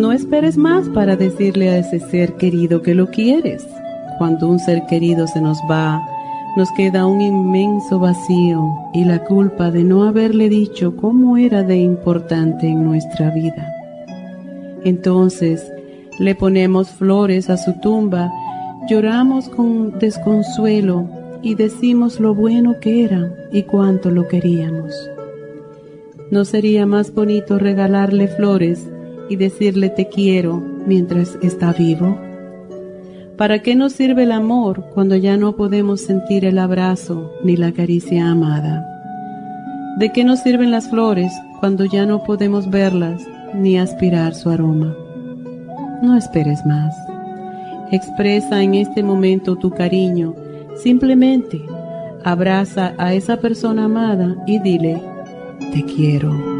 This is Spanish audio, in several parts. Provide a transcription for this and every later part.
No esperes más para decirle a ese ser querido que lo quieres. Cuando un ser querido se nos va, nos queda un inmenso vacío y la culpa de no haberle dicho cómo era de importante en nuestra vida. Entonces le ponemos flores a su tumba, lloramos con desconsuelo y decimos lo bueno que era y cuánto lo queríamos. ¿No sería más bonito regalarle flores y decirle te quiero mientras está vivo? ¿Para qué nos sirve el amor cuando ya no podemos sentir el abrazo ni la caricia amada? ¿De qué nos sirven las flores cuando ya no podemos verlas ni aspirar su aroma? No esperes más. Expresa en este momento tu cariño. Simplemente abraza a esa persona amada y dile, te quiero.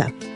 Plaza.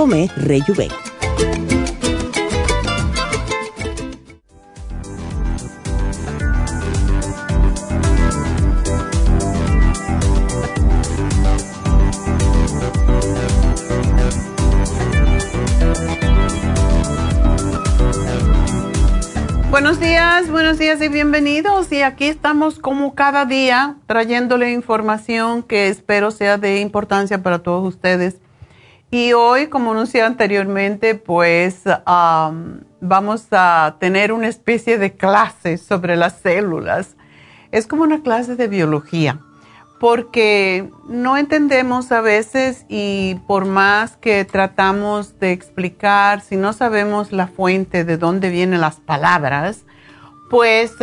Tome Rejuven. Buenos días, buenos días y bienvenidos. Y aquí estamos como cada día trayéndole información que espero sea de importancia para todos ustedes. Y hoy, como anuncié anteriormente, pues vamos a tener una especie de clase sobre las células. Es como una clase de biología porque no entendemos a veces y por más que tratamos de explicar, si no sabemos la fuente de dónde vienen las palabras, pues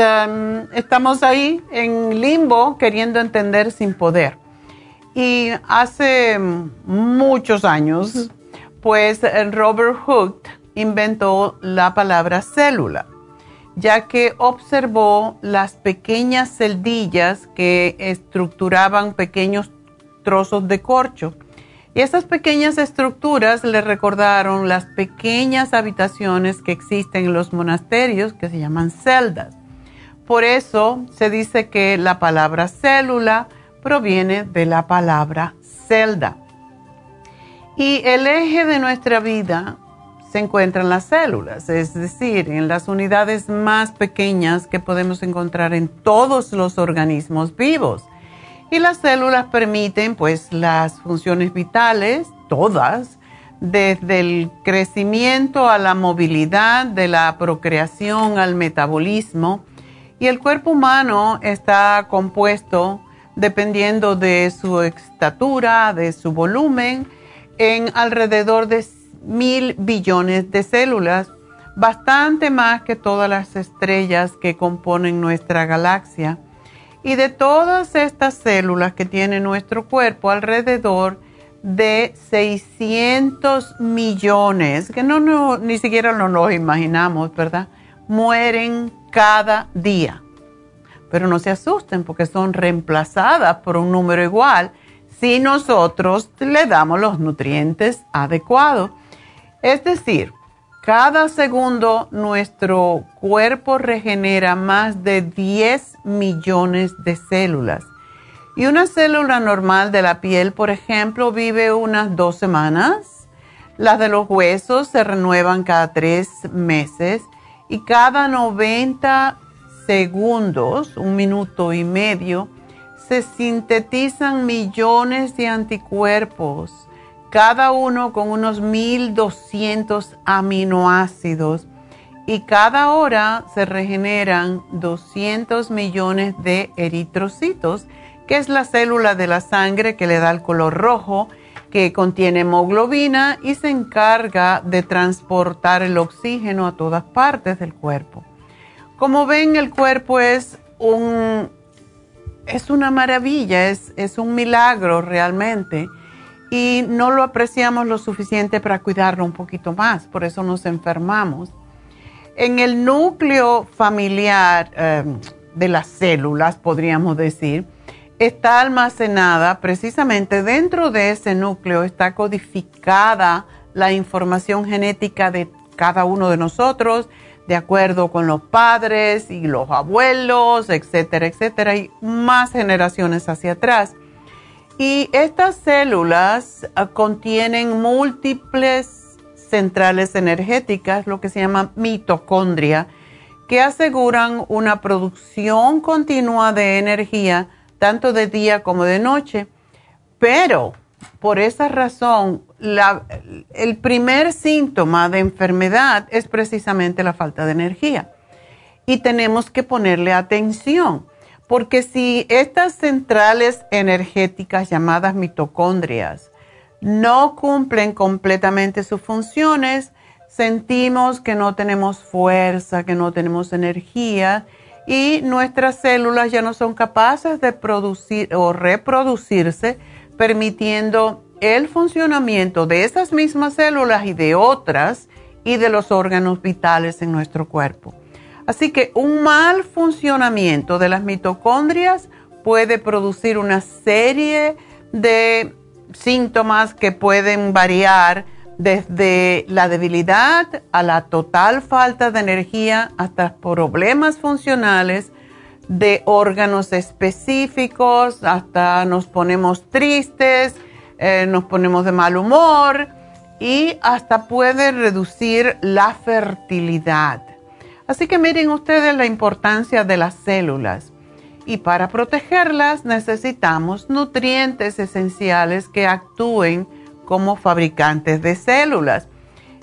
estamos ahí en limbo queriendo entender sin poder. Y hace muchos años, pues Robert Hooke inventó la palabra célula ya que observó las pequeñas celdillas que estructuraban pequeños trozos de corcho. Y esas pequeñas estructuras le recordaron las pequeñas habitaciones que existen en los monasterios que se llaman celdas. Por eso se dice que la palabra célula proviene de la palabra celda. Y el eje de nuestra vida se encuentran las células, es decir, en las unidades más pequeñas que podemos encontrar en todos los organismos vivos. Y las células permiten pues las funciones vitales, todas, desde el crecimiento a la movilidad, de la procreación al metabolismo Y el cuerpo humano está compuesto, dependiendo de su estatura, de su volumen, en alrededor de mil billones de células, bastante más que todas las estrellas que componen nuestra galaxia. Y de todas estas células que tiene nuestro cuerpo, alrededor de 600 millones, que no, ni siquiera nos lo imaginamos, ¿verdad? Mueren cada día. Pero no se asusten porque son reemplazadas por un número igual si nosotros le damos los nutrientes adecuados. Es decir, cada segundo nuestro cuerpo regenera más de 10 millones de células. Y una célula normal de la piel, por ejemplo, vive unas dos semanas. Las de los huesos se renuevan cada tres meses y cada 90 segundos, un minuto y medio, se sintetizan millones de anticuerpos, cada uno con unos 1200 aminoácidos y cada hora se regeneran 200 millones de eritrocitos, que es la célula de la sangre que le da el color rojo, que contiene hemoglobina y se encarga de transportar el oxígeno a todas partes del cuerpo. Como ven, el cuerpo es un es una maravilla, es, es un milagro realmente y no lo apreciamos lo suficiente para cuidarlo un poquito más, por eso nos enfermamos. En el núcleo familiar em, de las células, podríamos decir, está almacenada precisamente dentro de ese núcleo, está codificada la información genética de cada uno de nosotros, de acuerdo con los padres y los abuelos, etcétera, etcétera, y más generaciones hacia atrás. Y estas células ah, contienen múltiples centrales energéticas, lo que se llama mitocondria, que aseguran una producción continua de energía, tanto de día como de noche. Pero por esa razón, el primer síntoma de enfermedad es precisamente la falta de energía. Y tenemos que ponerle atención, porque si estas centrales energéticas llamadas mitocondrias no cumplen completamente sus funciones, sentimos que no tenemos fuerza, que no tenemos energía y nuestras células ya no son capaces de producir o reproducirse permitiendo el funcionamiento de esas mismas células y de otras y de los órganos vitales en nuestro cuerpo. Así que un mal funcionamiento de las mitocondrias puede producir una serie de síntomas que pueden variar desde la debilidad a la total falta de energía hasta problemas funcionales de órganos específicos, hasta nos ponemos tristes, eh, nos ponemos de mal humor y hasta puede reducir la fertilidad. Así que miren ustedes la importancia de las células. Y para protegerlas necesitamos nutrientes esenciales que actúen como fabricantes de células.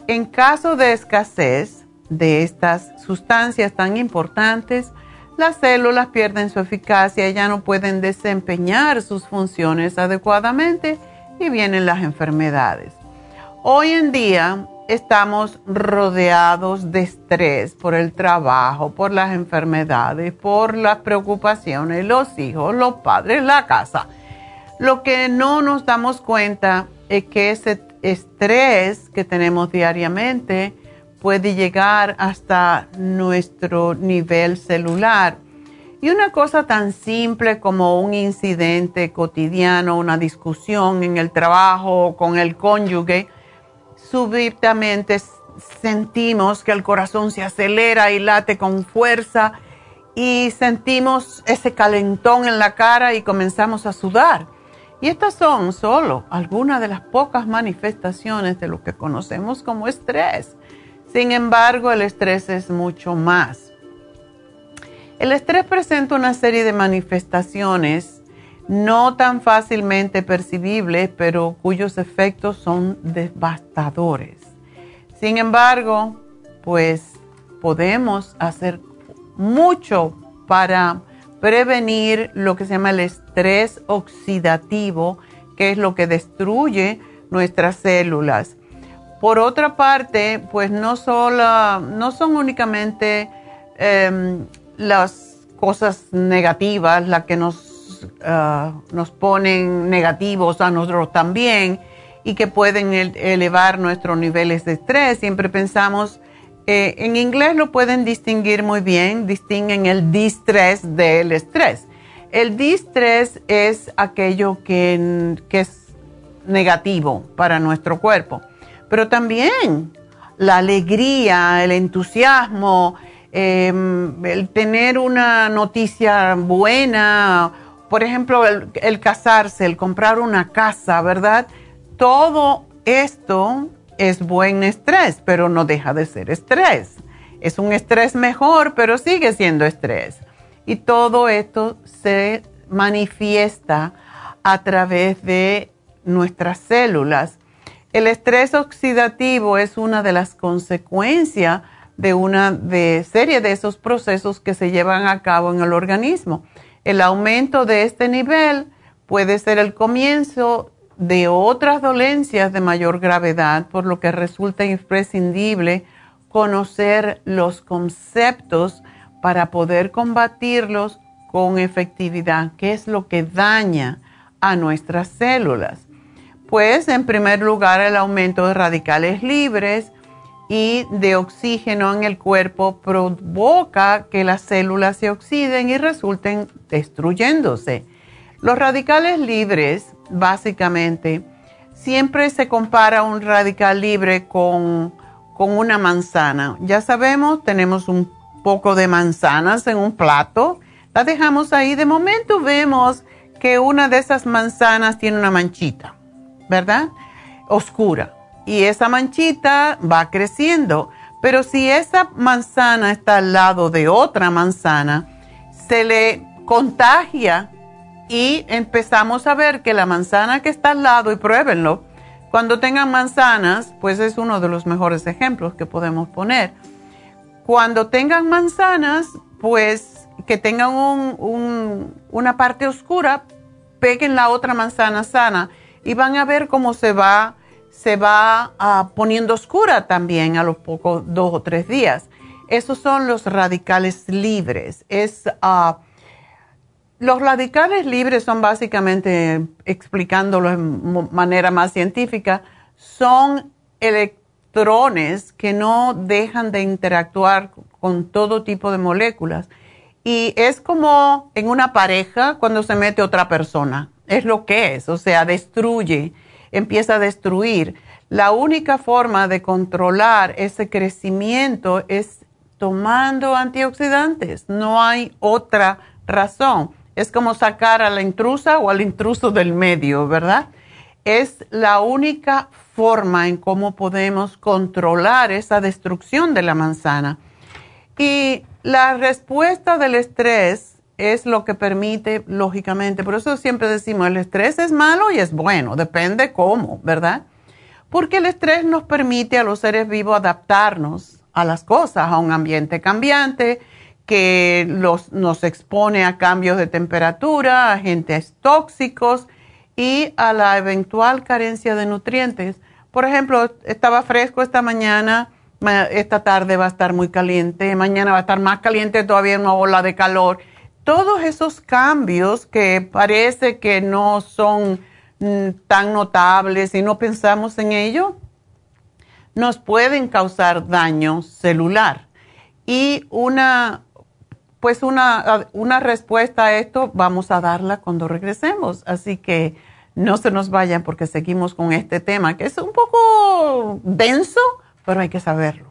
En caso de escasez de estas sustancias tan importantes, las células pierden su eficacia, ya no pueden desempeñar sus funciones adecuadamente y vienen las enfermedades. Hoy en día estamos rodeados de estrés por el trabajo, por las enfermedades, por las preocupaciones, los hijos, los padres, la casa. Lo que no nos damos cuenta es que ese estrés que tenemos diariamente puede llegar hasta nuestro nivel celular. Y una cosa tan simple como un incidente cotidiano, una discusión en el trabajo con el cónyuge, súbitamente sentimos que el corazón se acelera y late con fuerza y sentimos ese calentón en la cara y comenzamos a sudar. Y estas son solo algunas de las pocas manifestaciones de lo que conocemos como estrés. Sin embargo, el estrés es mucho más. El estrés presenta una serie de manifestaciones no tan fácilmente percibibles, pero cuyos efectos son devastadores. Sin embargo, pues podemos hacer mucho para prevenir lo que se llama el estrés oxidativo, que es lo que destruye nuestras células. Por otra parte, pues no, solo, no son únicamente em, las cosas negativas las que nos, ah, nos ponen negativos a nosotros también y que pueden elevar nuestros niveles de estrés. Siempre pensamos, eh, en inglés lo pueden distinguir muy bien, distinguen el distress del estrés. El distress es aquello que, que es negativo para nuestro cuerpo, pero también la alegría, el entusiasmo, em, el tener una noticia buena, por ejemplo, el casarse, el comprar una casa, ¿verdad? todo esto es buen estrés, pero no deja de ser estrés. Es un estrés mejor, pero sigue siendo estrés. Y todo esto se manifiesta a través de nuestras células. El estrés oxidativo es una de las consecuencias de una serie de esos procesos que se llevan a cabo en el organismo. El aumento de este nivel puede ser el comienzo de otras dolencias de mayor gravedad, por lo que resulta imprescindible conocer los conceptos para poder combatirlos con efectividad, qué es lo que daña a nuestras células. Pues en primer lugar el aumento de radicales libres y de oxígeno en el cuerpo provoca que las células se oxiden y resulten destruyéndose. Los radicales libres básicamente, siempre se compara un radical libre con, una manzana. Ya sabemos, tenemos un poco de manzanas en un plato, la dejamos ahí, de momento vemos que una de esas manzanas tiene una manchita, ¿verdad? Oscura. Y esa manchita va creciendo. Pero si esa manzana está al lado de otra manzana, se le contagia y empezamos a ver que la manzana que está al lado, y pruébenlo, cuando tengan manzanas, pues es uno de los mejores ejemplos que podemos poner. Cuando tengan manzanas, pues que tengan una parte oscura, peguen la otra manzana sana y van a ver cómo se va, se va ah, poniendo oscura también a los pocos dos o tres días. Esos son los radicales libres. Es uh, los radicales libres son básicamente, explicándolo de manera más científica, son electrones que no dejan de interactuar con todo tipo de moléculas. Y es como en una pareja cuando se mete otra persona. Es lo que es, o sea, destruye, empieza a destruir. La única forma de controlar ese crecimiento es tomando antioxidantes. No hay otra razón. Es como sacar a la intrusa o al intruso del medio, ¿verdad? Es la única forma en cómo podemos controlar esa destrucción de la manzana. Y la respuesta del estrés es lo que permite, lógicamente, por eso siempre decimos, el estrés es malo y es bueno, depende cómo, ¿verdad? Porque el estrés nos permite a los seres vivos adaptarnos a las cosas, a un ambiente cambiante, que los, nos expone a cambios de temperatura, a agentes tóxicos y a la eventual carencia de nutrientes. Por ejemplo, estaba fresco esta mañana, esta tarde va a estar muy caliente, mañana va a estar más caliente todavía una ola de calor. Todos esos cambios que parece que no son mm, tan notables y no pensamos en ello, nos pueden causar daño celular. Y una pues una, una respuesta a esto vamos a darla cuando regresemos. Así que no se nos vayan porque seguimos con este tema que es un poco denso, pero hay que saberlo.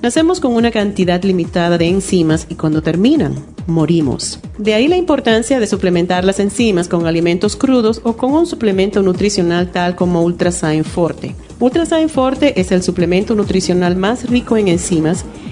Nacemos con una cantidad limitada de enzimas y cuando terminan, morimos. De ahí la importancia de suplementar las enzimas con alimentos crudos o con un suplemento nutricional tal como Ultrasign Forte. Ultrasign Forte es el suplemento nutricional más rico en enzimas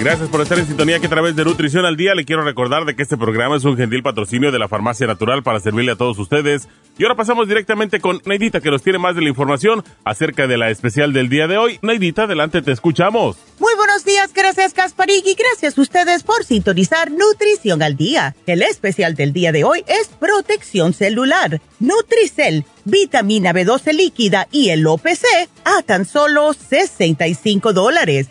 Gracias por estar en sintonía que a través de Nutrición al Día le quiero recordar de que este programa es un gentil patrocinio de la Farmacia Natural para servirle a todos ustedes. Y ahora pasamos directamente con Neidita que nos tiene más de la información acerca de la especial del día de hoy. Neidita, adelante, te escuchamos. Muy buenos días, gracias Gasparig y gracias a ustedes por sintonizar Nutrición al Día. El especial del día de hoy es protección celular. Nutricel, vitamina B12 líquida y el OPC a tan solo 65 dólares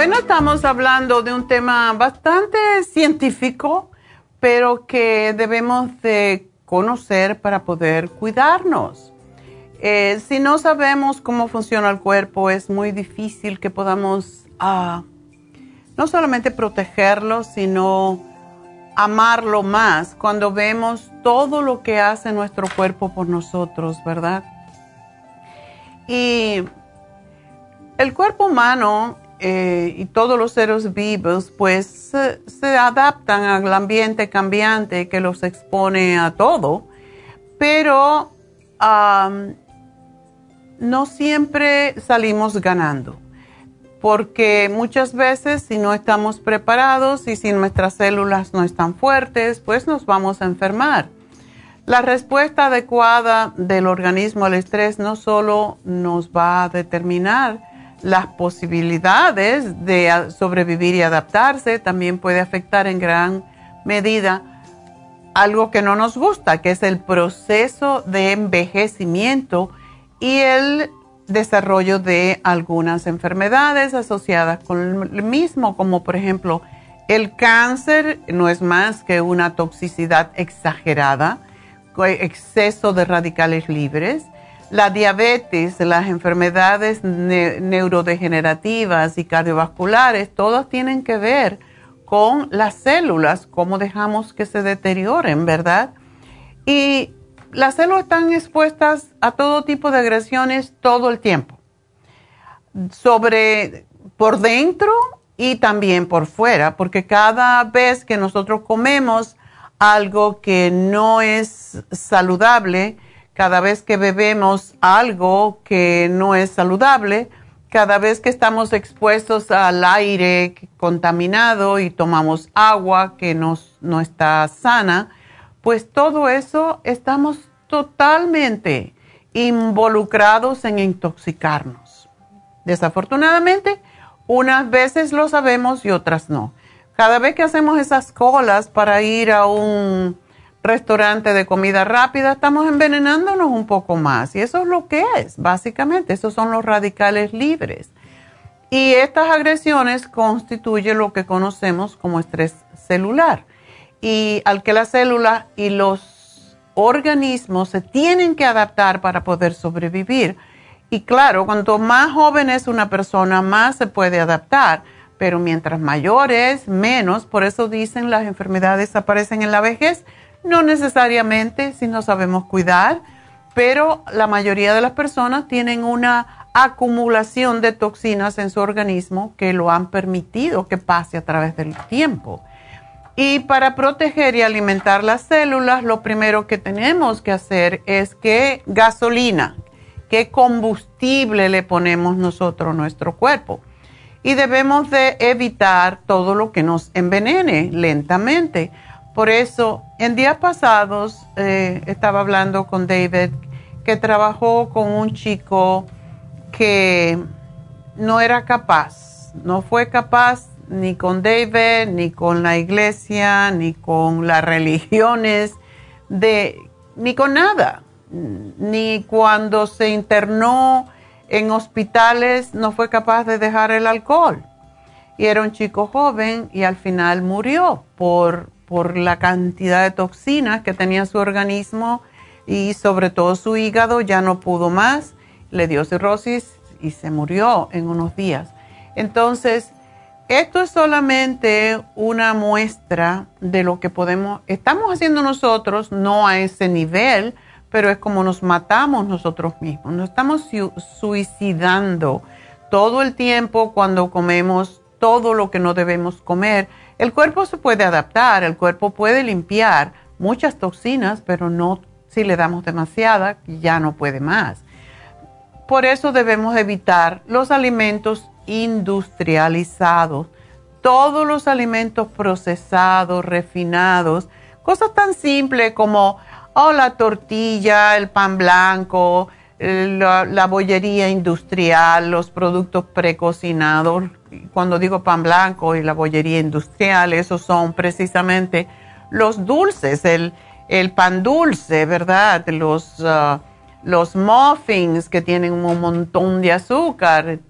Bueno, estamos hablando de un tema bastante científico, pero que debemos de conocer para poder cuidarnos. Eh, si no sabemos cómo funciona el cuerpo, es muy difícil que podamos ah, no solamente protegerlo, sino amarlo más cuando vemos todo lo que hace nuestro cuerpo por nosotros, ¿verdad? Y el cuerpo humano eh, y todos los seres vivos pues se adaptan al ambiente cambiante que los expone a todo, pero no siempre salimos ganando, porque muchas veces si no estamos preparados y si nuestras células no están fuertes, pues nos vamos a enfermar. La respuesta adecuada del organismo al estrés no solo nos va a determinar las posibilidades de sobrevivir y adaptarse, también puede afectar en gran medida algo que no nos gusta, que es el proceso de envejecimiento y el desarrollo de algunas enfermedades asociadas con el mismo, como por ejemplo el cáncer no es más que una toxicidad exagerada, exceso de radicales libres la diabetes, las enfermedades neurodegenerativas y cardiovasculares, todas tienen que ver con las células, cómo dejamos que se deterioren, ¿verdad? Y las células están expuestas a todo tipo de agresiones todo el tiempo, sobre por dentro y también por fuera, porque cada vez que nosotros comemos algo que no es saludable, cada vez que bebemos algo que no es saludable, cada vez que estamos expuestos al aire contaminado y tomamos agua que no está sana, pues todo eso estamos totalmente involucrados en intoxicarnos. Desafortunadamente, unas veces lo sabemos y otras no. Cada vez que hacemos esas colas para ir a un restaurante de comida rápida, estamos envenenándonos un poco más. Y eso es lo que es, básicamente. Esos son los radicales libres. Y estas agresiones constituyen lo que conocemos como estrés celular. Y al que la célula y los organismos se tienen que adaptar para poder sobrevivir. Y claro, cuanto más joven es una persona, más se puede adaptar. pero mientras mayores, menos, por eso dicen las enfermedades aparecen en la vejez, no necesariamente si no sabemos cuidar, pero la mayoría de las personas tienen una acumulación de toxinas en su organismo que lo han permitido que pase a través del tiempo. Y para proteger y alimentar las células, lo primero que tenemos que hacer es que gasolina, qué combustible le ponemos nosotros a nuestro cuerpo y debemos de evitar todo lo que nos envenene lentamente. Por eso, en días pasados eh, estaba hablando con David que trabajó con un chico que no era capaz, no fue capaz ni con David, ni con la iglesia, ni con las religiones, ni con nada, ni cuando se internó en hospitales no fue capaz de dejar el alcohol. Y era un chico joven y al final murió por, por la cantidad de toxinas que tenía su organismo y sobre todo su hígado ya no pudo más, le dio cirrosis y se murió en unos días. Entonces, esto es solamente una muestra de lo que podemos, estamos haciendo nosotros, no a ese nivel, pero es como nos matamos nosotros mismos. Nos estamos suicidando todo el tiempo cuando comemos todo lo que no debemos comer. El cuerpo se puede adaptar, el cuerpo puede limpiar muchas toxinas, pero no si le damos demasiada, ya no puede más. Por eso debemos evitar los alimentos industrializados, todos los alimentos procesados, refinados, cosas tan simples como o la tortilla, el pan blanco, la, bollería industrial, los productos precocinados. Cuando digo pan blanco y la bollería industrial, esos son precisamente los dulces, el, pan dulce, ¿verdad? Los, uh, los muffins que tienen un montón de azúcar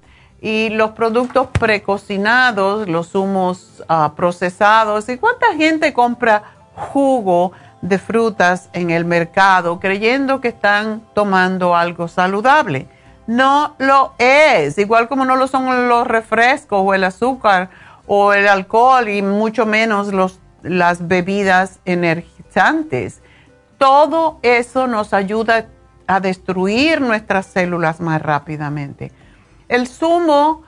y los productos precocinados, los humos uh, procesados. ¿Y cuánta gente compra jugo? De frutas en el mercado creyendo que están tomando algo saludable. No lo es, igual como no lo son los refrescos o el azúcar o el alcohol y mucho menos los, las bebidas energizantes. Todo eso nos ayuda a destruir nuestras células más rápidamente. El zumo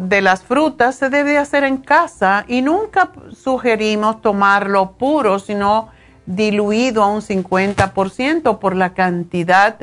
de las frutas se debe hacer en casa y nunca sugerimos tomarlo puro, sino diluido a un 50% por la cantidad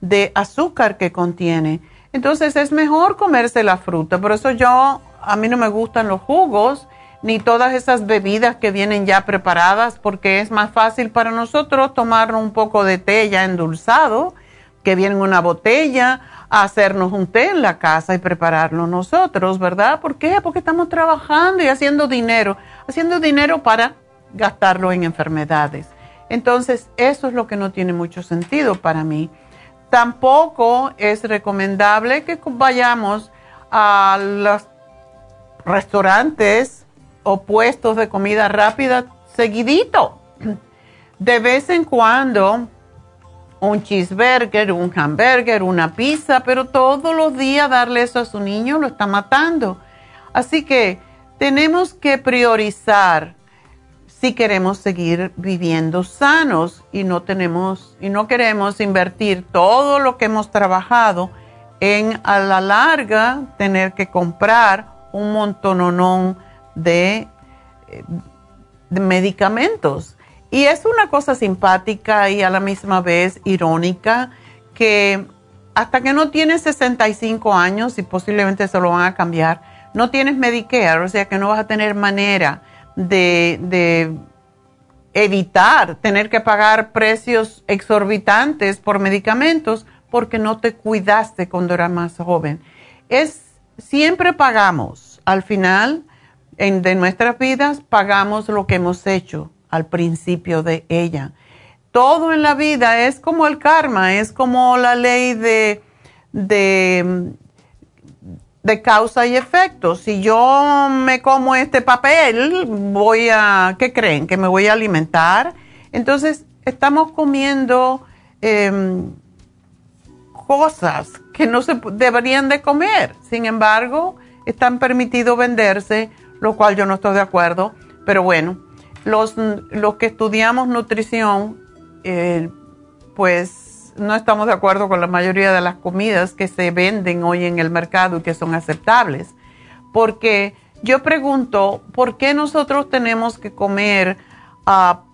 de azúcar que contiene. Entonces es mejor comerse la fruta. Por eso yo, a mí no me gustan los jugos ni todas esas bebidas que vienen ya preparadas porque es más fácil para nosotros tomar un poco de té ya endulzado, que viene en una botella, hacernos un té en la casa y prepararlo nosotros, ¿verdad? ¿Por qué? Porque estamos trabajando y haciendo dinero, haciendo dinero para gastarlo en enfermedades. Entonces, eso es lo que no tiene mucho sentido para mí. Tampoco es recomendable que vayamos a los restaurantes o puestos de comida rápida seguidito. De vez en cuando, un cheeseburger, un hamburger, una pizza, pero todos los días darle eso a su niño lo está matando. Así que tenemos que priorizar si queremos seguir viviendo sanos y no tenemos y no queremos invertir todo lo que hemos trabajado en a la larga tener que comprar un montononón de, eh, de medicamentos. Y es una cosa simpática y a la misma vez irónica que hasta que no tienes 65 años y posiblemente se lo van a cambiar, no tienes Medicare, o sea que no vas a tener manera de, evitar tener que pagar precios exorbitantes por medicamentos porque no te cuidaste cuando eras más joven. Es, siempre pagamos, al final en, de nuestras vidas, pagamos lo que hemos hecho al principio de ella. Todo en la vida es como el karma, es como la ley de, de de causa y efecto. Si yo me como este papel, voy a, ¿qué creen? Que me voy a alimentar. Entonces, estamos comiendo em, cosas que no se deberían de comer. Sin embargo, están permitidos venderse, lo cual yo no estoy de acuerdo, pero bueno, los, los que estudiamos nutrición, eh, pues no estamos de acuerdo con la mayoría de las comidas que se venden hoy en el mercado y que son aceptables. Porque yo pregunto, ¿por qué nosotros tenemos que comer ah,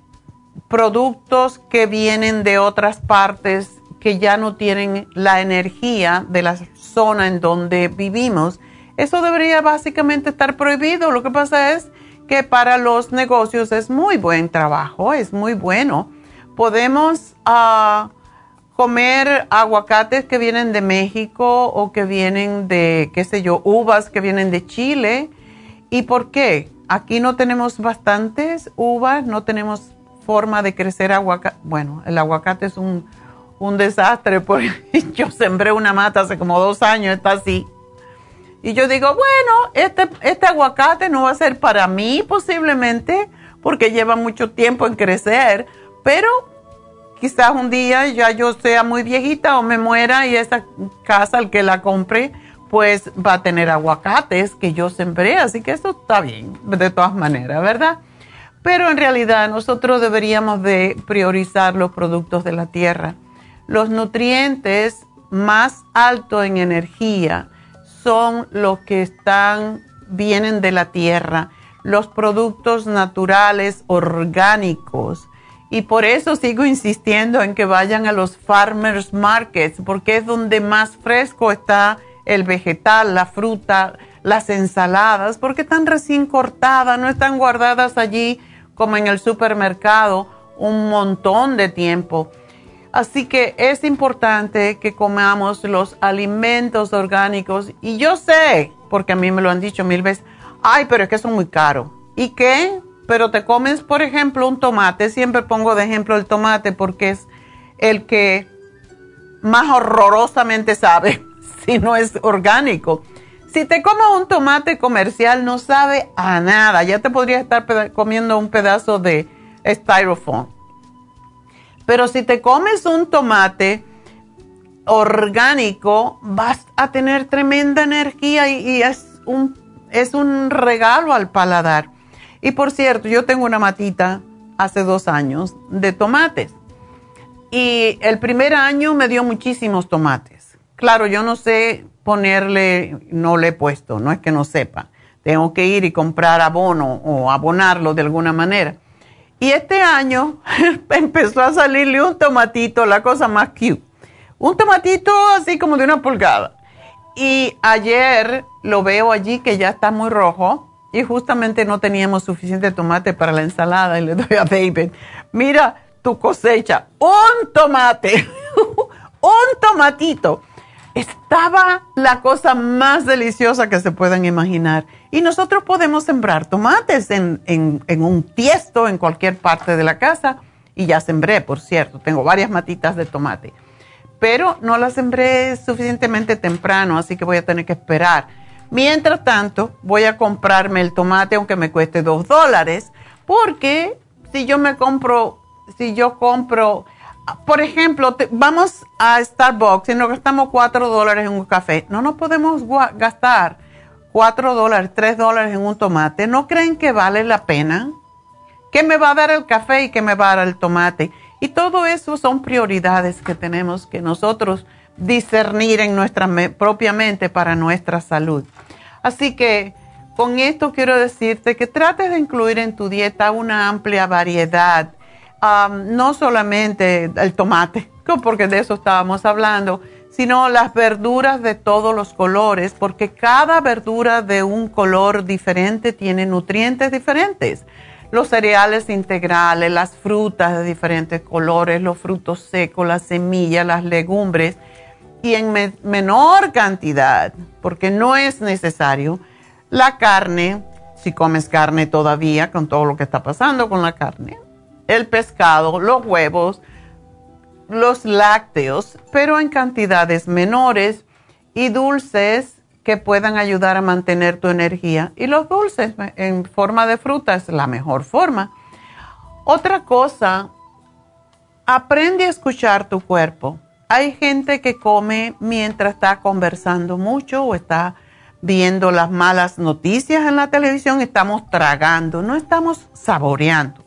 productos que vienen de otras partes que ya no tienen la energía de la zona en donde vivimos? Eso debería básicamente estar prohibido. Lo que pasa es que para los negocios es muy buen trabajo, es muy bueno. Podemos ah, comer aguacates que vienen de México o que vienen de, qué sé yo, uvas que vienen de Chile. ¿Y por qué? Aquí no tenemos bastantes uvas, no tenemos forma de crecer aguacate. Bueno, el aguacate es un, un desastre porque yo sembré una mata hace como dos años, está así y yo digo, bueno, este, este aguacate no va a ser para mí posiblemente porque lleva mucho tiempo en crecer, pero quizás un día ya yo sea muy viejita o me muera y esa casa al que la compre pues va a tener aguacates que yo sembré, así que eso está bien de todas maneras, ¿verdad? Pero en realidad nosotros deberíamos de priorizar los productos de la tierra. Los nutrientes más altos en energía, son los que están, vienen de la tierra, los productos naturales, orgánicos. Y por eso sigo insistiendo en que vayan a los farmers markets, porque es donde más fresco está el vegetal, la fruta, las ensaladas, porque están recién cortadas, no están guardadas allí como en el supermercado un montón de tiempo. Así que es importante que comamos los alimentos orgánicos. Y yo sé, porque a mí me lo han dicho mil veces, ay, pero es que son muy caros. ¿Y qué? Pero te comes, por ejemplo, un tomate. Siempre pongo de ejemplo el tomate porque es el que más horrorosamente sabe si no es orgánico. Si te comes un tomate comercial no sabe a nada. Ya te podrías estar comiendo un pedazo de styrofoam pero si te comes un tomate orgánico, vas a tener tremenda energía y, es, un, es un regalo al paladar. Y por cierto, yo tengo una matita hace dos años de tomates. Y el primer año me dio muchísimos tomates. Claro, yo no sé ponerle, no le he puesto, no es que no sepa. Tengo que ir y comprar abono o abonarlo de alguna manera. Y este año empezó a salirle un tomatito, la cosa más cute. Un tomatito así como de una pulgada. Y ayer lo veo allí que ya está muy rojo y justamente no teníamos suficiente tomate para la ensalada y le doy a David, mira tu cosecha, un tomate, un tomatito. Estaba la cosa más deliciosa que se puedan imaginar. Y nosotros podemos sembrar tomates en, un tiesto en cualquier parte de la casa. Y ya sembré, por cierto, tengo varias matitas de tomate. Pero no las sembré suficientemente temprano, así que voy a tener que esperar. Mientras tanto, voy a comprarme el tomate aunque me cueste dos dólares, porque si yo me compro, si yo compro, por ejemplo, vamos a Starbucks y nos gastamos cuatro dólares en un café, no nos podemos gastar 4 dólares, 3 dólares en un tomate, ¿no creen que vale la pena? ¿Qué me va a dar el café y qué me va a dar el tomate? Y todo eso son prioridades que tenemos que nosotros discernir en nuestra propia mente para nuestra salud. Así que con esto quiero decirte que trates de incluir en tu dieta una amplia variedad, no solamente el tomate, porque de eso estábamos hablando, sino las verduras de todos los colores, porque cada verdura de un color diferente tiene nutrientes diferentes. Los cereales integrales, las frutas de diferentes colores, los frutos secos, las semillas, las legumbres, y en menor cantidad, porque no es necesario, la carne, si comes carne todavía, con todo lo que está pasando con la carne, el pescado, los huevos, los lácteos, pero en cantidades menores y dulces que puedan ayudar a mantener tu energía. Y los dulces en forma de fruta es la mejor forma. Otra cosa, aprende a escuchar tu cuerpo. Hay gente que come mientras está conversando mucho o está viendo las malas noticias en la televisión, estamos tragando, no estamos saboreando.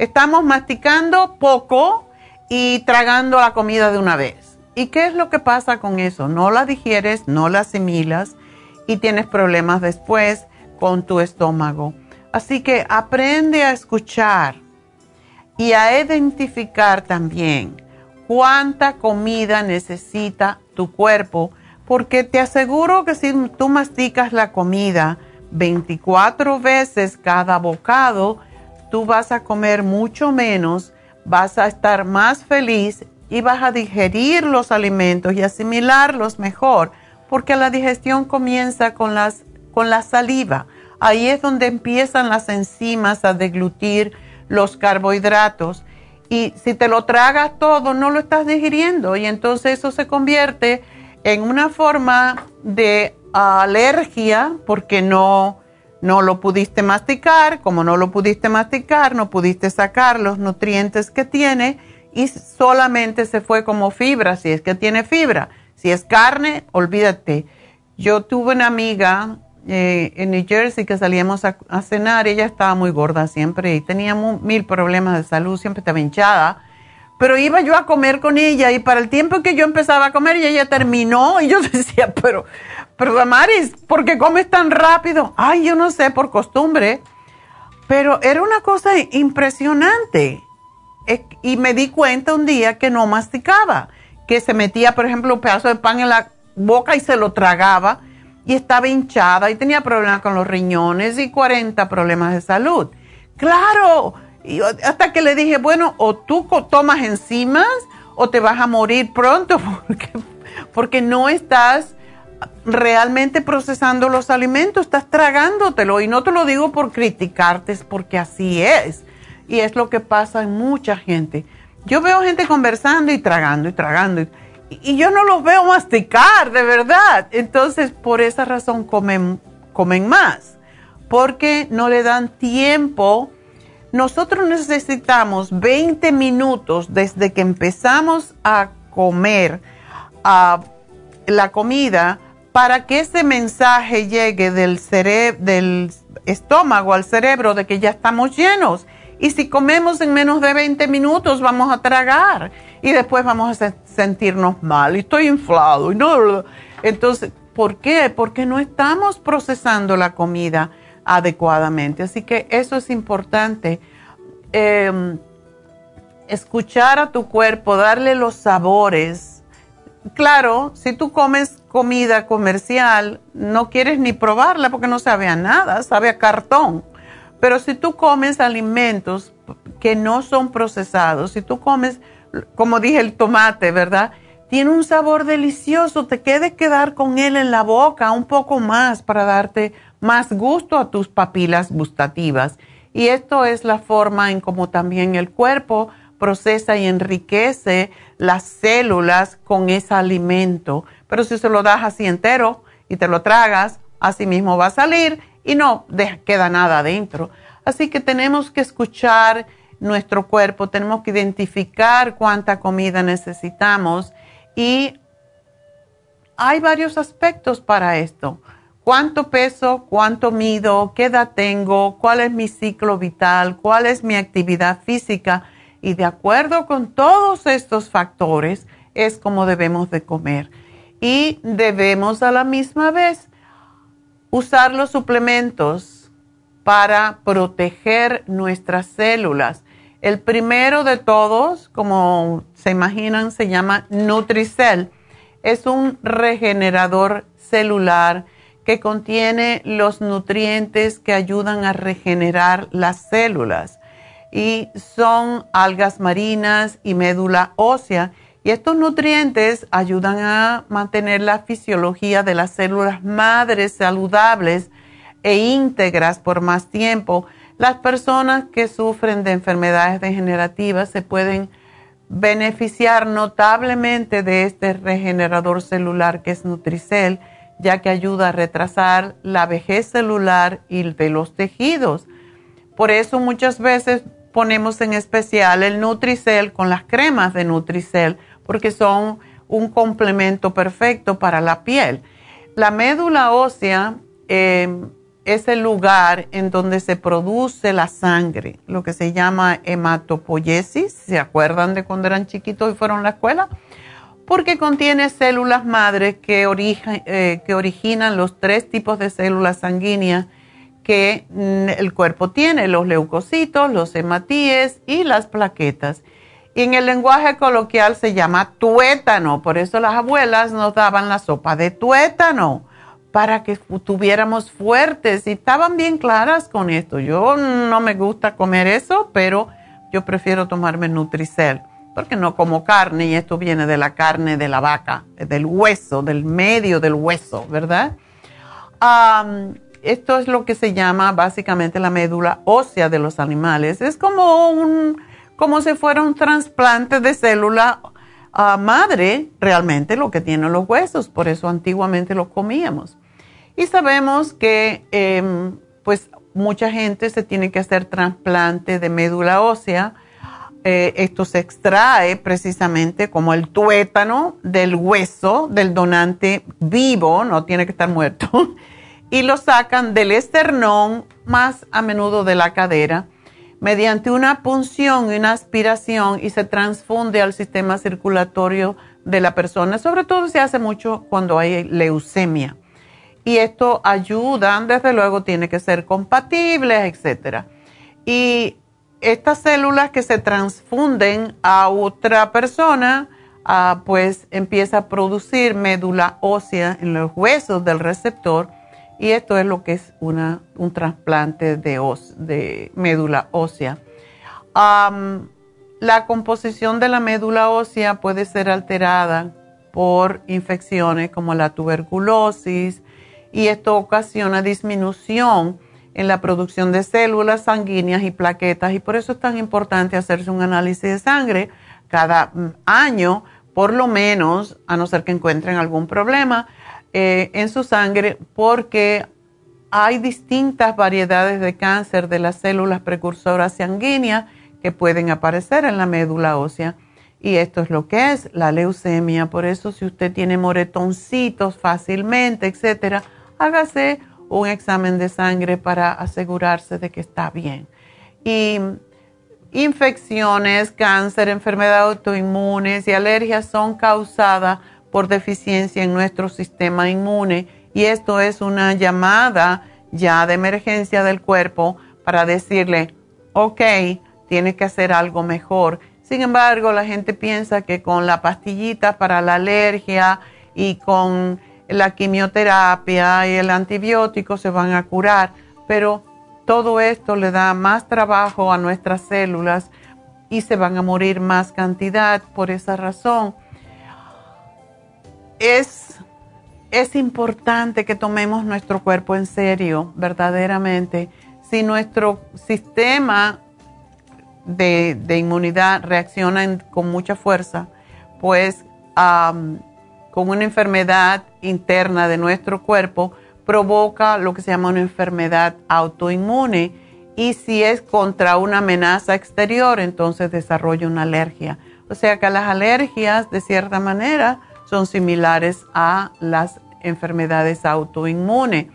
Estamos masticando poco y tragando la comida de una vez. ¿Y qué es lo que pasa con eso? No la digieres, no la asimilas y tienes problemas después con tu estómago. Así que aprende a escuchar y a identificar también cuánta comida necesita tu cuerpo, porque te aseguro que si tú masticas la comida 24 veces cada bocado, tú vas a comer mucho menos, vas a estar más feliz y vas a digerir los alimentos y asimilarlos mejor, porque la digestión comienza con, las, con la saliva. Ahí es donde empiezan las enzimas a deglutir los carbohidratos. Y si te lo tragas todo, no lo estás digiriendo. Y entonces eso se convierte en una forma de alergia porque no, no lo pudiste masticar. Como no lo pudiste masticar, no pudiste sacar los nutrientes que tiene y solamente se fue como fibra, si es que tiene fibra. Si es carne, olvídate. Yo tuve una amiga eh, en New Jersey que salíamos a, cenar, ella estaba muy gorda siempre y tenía mil problemas de salud, siempre estaba hinchada. Pero iba yo a comer con ella y para el tiempo que yo empezaba a comer, ella terminó y yo decía, pero, pero Damaris, ¿por qué comes tan rápido? Ay, yo no sé, por costumbre. Pero era una cosa impresionante. Y me di cuenta un día que no masticaba, que se metía, por ejemplo, un pedazo de pan en la boca y se lo tragaba y estaba hinchada y tenía problemas con los riñones y 40 problemas de salud. Claro, hasta que le dije, bueno, o tú tomas enzimas o te vas a morir pronto porque, porque no estás realmente procesando los alimentos, estás tragándotelo. Y no te lo digo por criticarte, es porque así es. Y es lo que pasa en mucha gente. Yo veo gente conversando y tragando y tragando. Y yo no los veo masticar, de verdad. Entonces, por esa razón comen, comen más, porque no le dan tiempo. Nosotros necesitamos 20 minutos desde que empezamos a comer la comida para que ese mensaje llegue del, del estómago al cerebro de que ya estamos llenos. Y si comemos en menos de 20 minutos, vamos a tragar y después vamos a sentirnos mal y estoy inflado y no. Entonces, ¿por qué? Porque no estamos procesando la comida adecuadamente. Así que eso es importante. Em, escuchar a tu cuerpo, darle los sabores. Claro, si tú comes comida comercial, no quieres ni probarla porque no sabe a nada, sabe a cartón. Pero si tú comes alimentos que no son procesados, si tú comes como dije, el tomate, ¿verdad? Tiene un sabor delicioso, te quede quedar con él en la boca un poco más para darte más gusto a tus papilas gustativas. Y esto es la forma en cómo también el cuerpo procesa y enriquece las células con ese alimento. Pero si se lo das así entero y te lo tragas, así mismo va a salir y no queda nada adentro. Así que tenemos que escuchar nuestro cuerpo, tenemos que identificar cuánta comida necesitamos y hay varios aspectos para esto. ¿Cuánto peso? ¿Cuánto mido? ¿Qué edad tengo? ¿Cuál es mi ciclo vital? ¿Cuál es mi actividad física? Y de acuerdo con todos estos factores es como debemos de comer. Y debemos a la misma vez usar los suplementos para proteger nuestras células. El primero de todos, como se imaginan, se llama Nutricel. Es un regenerador celular que contiene los nutrientes que ayudan a regenerar las células. Y son algas marinas y médula ósea. Y estos nutrientes ayudan a mantener la fisiología de las células madres saludables e íntegras por más tiempo las personas que sufren de enfermedades degenerativas se pueden beneficiar notablemente de este regenerador celular que es Nutricel, ya que ayuda a retrasar la vejez celular y de los tejidos. Por eso muchas veces ponemos en especial el Nutricel con las cremas de Nutricel, porque son un complemento perfecto para la piel. la médula ósea em, es el lugar en donde se produce la sangre, lo que se llama hematopoiesis. ¿Se acuerdan de cuando eran chiquitos y fueron a la escuela? Porque contiene células madres que, eh, que originan los tres tipos de células sanguíneas que mm, el cuerpo tiene, los leucocitos, los hematíes y las plaquetas. Y en el lenguaje coloquial se llama tuétano, por eso las abuelas nos daban la sopa de tuétano para que tuviéramos fuertes y estaban bien claras con esto. Yo no me gusta comer eso, pero yo prefiero tomarme Nutricel porque no como carne y esto viene de la carne de la vaca, del hueso, del medio del hueso, ¿verdad? esto es lo que se llama básicamente la médula ósea de los animales. Es como un, como si fuera un trasplante de célula ah, madre, realmente lo que tienen los huesos. Por eso antiguamente lo comíamos. Y sabemos que, em, pues, mucha gente se tiene que hacer trasplante de médula ósea. Eh, esto se extrae precisamente como el tuétano del hueso del donante vivo, no tiene que estar muerto y lo sacan del esternón, más a menudo de la cadera, mediante una punción y una aspiración y se transfunde al sistema circulatorio de la persona. Sobre todo se hace mucho cuando hay leucemia. Y esto ayuda, desde luego tiene que ser compatible, etc. Y estas células que se transfunden a otra persona, ah, pues empieza a producir médula ósea en los huesos del receptor y esto es lo que es una, un trasplante de, de médula ósea. la composición de la médula ósea puede ser alterada por infecciones como la tuberculosis y esto ocasiona disminución en la producción de células sanguíneas y plaquetas y por eso es tan importante hacerse un análisis de sangre cada mm, año, por lo menos, a no ser que encuentren algún problema eh, en su sangre porque hay distintas variedades de cáncer de las células precursoras sanguíneas que pueden aparecer en la médula ósea. Y esto es lo que es la leucemia. Por eso, si usted tiene moretoncitos fácilmente, etcétera, hágase un examen de sangre para asegurarse de que está bien. Y infecciones, cáncer, enfermedades autoinmunes y alergias son causadas por deficiencia en nuestro sistema inmune y esto es una llamada ya de emergencia del cuerpo para decirle, ok, tiene que hacer algo mejor. Sin embargo, la gente piensa que con la pastillita para la alergia y con la quimioterapia y el antibiótico se van a curar, pero todo esto le da más trabajo a nuestras células y se van a morir más cantidad por esa razón es, es importante que tomemos nuestro cuerpo en serio, verdaderamente. Si nuestro sistema de, inmunidad reacciona con mucha fuerza, pues con una enfermedad interna de nuestro cuerpo, provoca lo que se llama una enfermedad autoinmune. Y si es contra una amenaza exterior, entonces desarrolla una alergia. O sea que las alergias, de cierta manera, son similares a las enfermedades autoinmunes.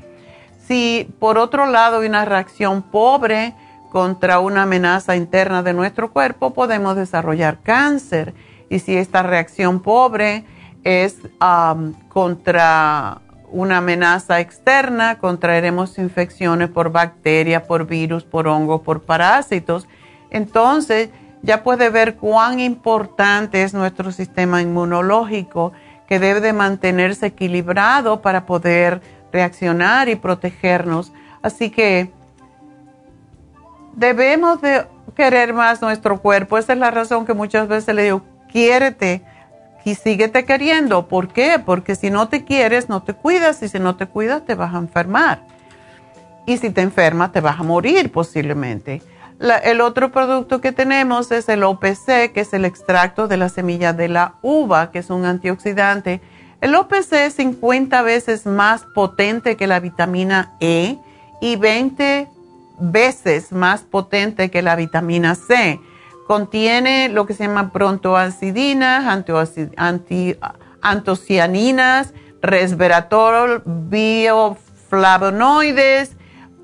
Si por otro lado hay una reacción pobre contra una amenaza interna de nuestro cuerpo, podemos desarrollar cáncer. Y si esta reacción pobre es contra una amenaza externa, contraeremos infecciones por bacterias, por virus, por hongos, por parásitos. Entonces, ya puede ver cuán importante es nuestro sistema inmunológico que debe de mantenerse equilibrado para poder reaccionar y protegernos. Así que debemos de querer más nuestro cuerpo. Esa es la razón que muchas veces le digo, quiérete y síguete queriendo. ¿Por qué? Porque si no te quieres, no te cuidas y si no te cuidas, te vas a enfermar. Y si te enfermas, te vas a morir posiblemente el otro producto que tenemos es el OPC, que es el extracto de la semilla de la uva, que es un antioxidante. El OPC es 50 veces más potente que la vitamina E y 20 veces más potente que la vitamina C. Contiene lo que se llama prontoacidinas, anti, antocianinas, resveratrol, bioflavonoides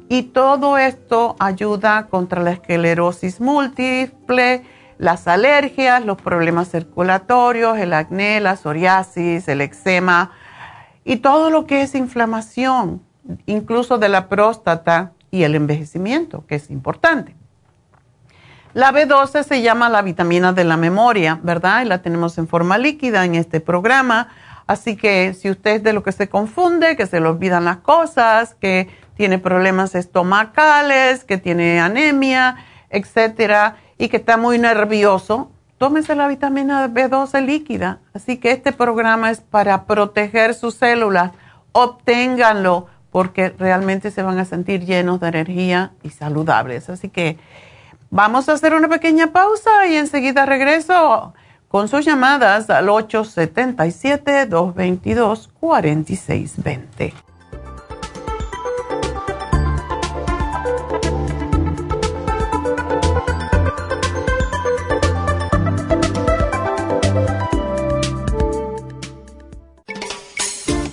y todo esto ayuda contra la esclerosis múltiple, las alergias, los problemas circulatorios, el acné, la psoriasis, el eczema y todo lo que es inflamación, incluso de la próstata y el envejecimiento, que es importante. La B12 se llama la vitamina de la memoria, ¿verdad? Y la tenemos en forma líquida en este programa. Así que si usted es de lo que se confunde, que se le olvidan las cosas, que tiene problemas estomacales, que tiene anemia, etcétera, y que está muy nervioso, tómese la vitamina B12 líquida. Así que este programa es para proteger sus células. Obténganlo porque realmente se van a sentir llenos de energía y saludables. Así que vamos a hacer una pequeña pausa y enseguida regreso con sus llamadas al 877-222-4620.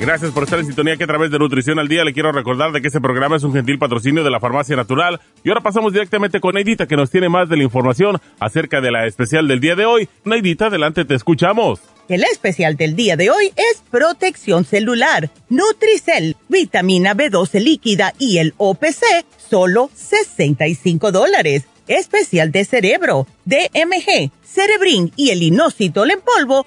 Gracias por estar en sintonía que a través de Nutrición al Día le quiero recordar de que este programa es un gentil patrocinio de la Farmacia Natural. Y ahora pasamos directamente con Neidita que nos tiene más de la información acerca de la especial del día de hoy. Neidita, adelante, te escuchamos. El especial del día de hoy es protección celular, Nutricel, vitamina B12 líquida y el OPC, solo 65 dólares. Especial de cerebro, DMG, Cerebrin y el inositol en polvo,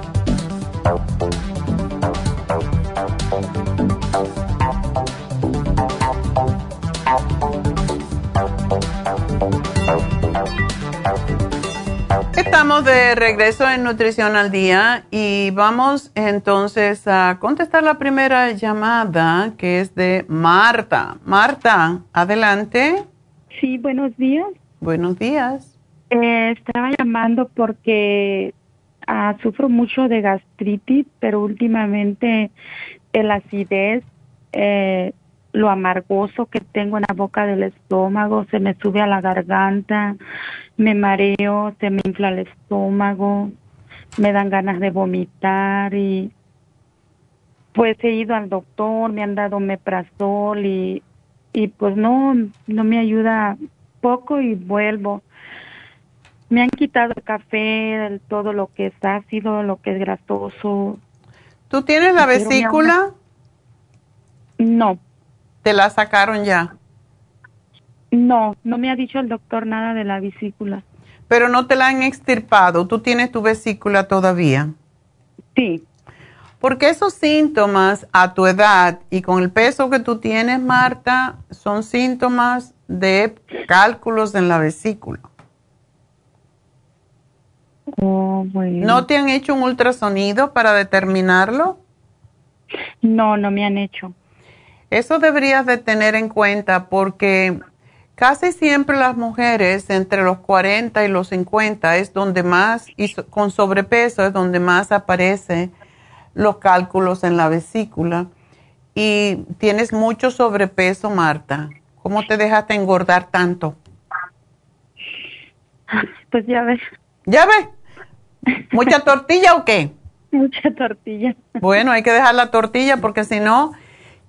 Estamos de regreso en Nutrición al Día y vamos entonces a contestar la primera llamada que es de Marta. Marta, adelante. Sí, buenos días. Buenos días. Eh, estaba llamando porque ah, sufro mucho de gastritis, pero últimamente el acidez eh, lo amargoso que tengo en la boca del estómago, se me sube a la garganta, me mareo, se me infla el estómago, me dan ganas de vomitar y pues he ido al doctor, me han dado meprazol y, y pues no, no me ayuda poco y vuelvo. Me han quitado el café, todo lo que es ácido, lo que es grasoso. ¿Tú tienes la vesícula? No. ¿Te la sacaron ya? No, no me ha dicho el doctor nada de la vesícula. Pero no te la han extirpado, tú tienes tu vesícula todavía. Sí. Porque esos síntomas a tu edad y con el peso que tú tienes, Marta, son síntomas de cálculos en la vesícula. Oh, bueno. ¿No te han hecho un ultrasonido para determinarlo? No, no me han hecho. Eso deberías de tener en cuenta porque casi siempre las mujeres entre los 40 y los 50 es donde más, y con sobrepeso es donde más aparecen los cálculos en la vesícula. Y tienes mucho sobrepeso, Marta. ¿Cómo te dejaste engordar tanto? Pues ya ves. ¿Ya ves? ¿Mucha tortilla o qué? Mucha tortilla. Bueno, hay que dejar la tortilla porque si no,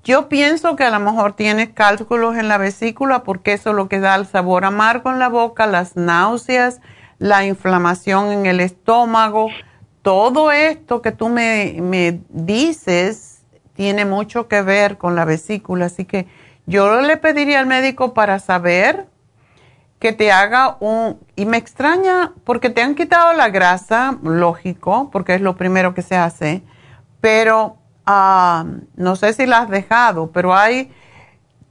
yo pienso que a lo mejor tienes cálculos en la vesícula porque eso es lo que da el sabor amargo en la boca, las náuseas, la inflamación en el estómago. Todo esto que tú me, me dices tiene mucho que ver con la vesícula. Así que yo le pediría al médico para saber que te haga un... Y me extraña porque te han quitado la grasa, lógico, porque es lo primero que se hace, pero ah, no sé si la has dejado, pero hay...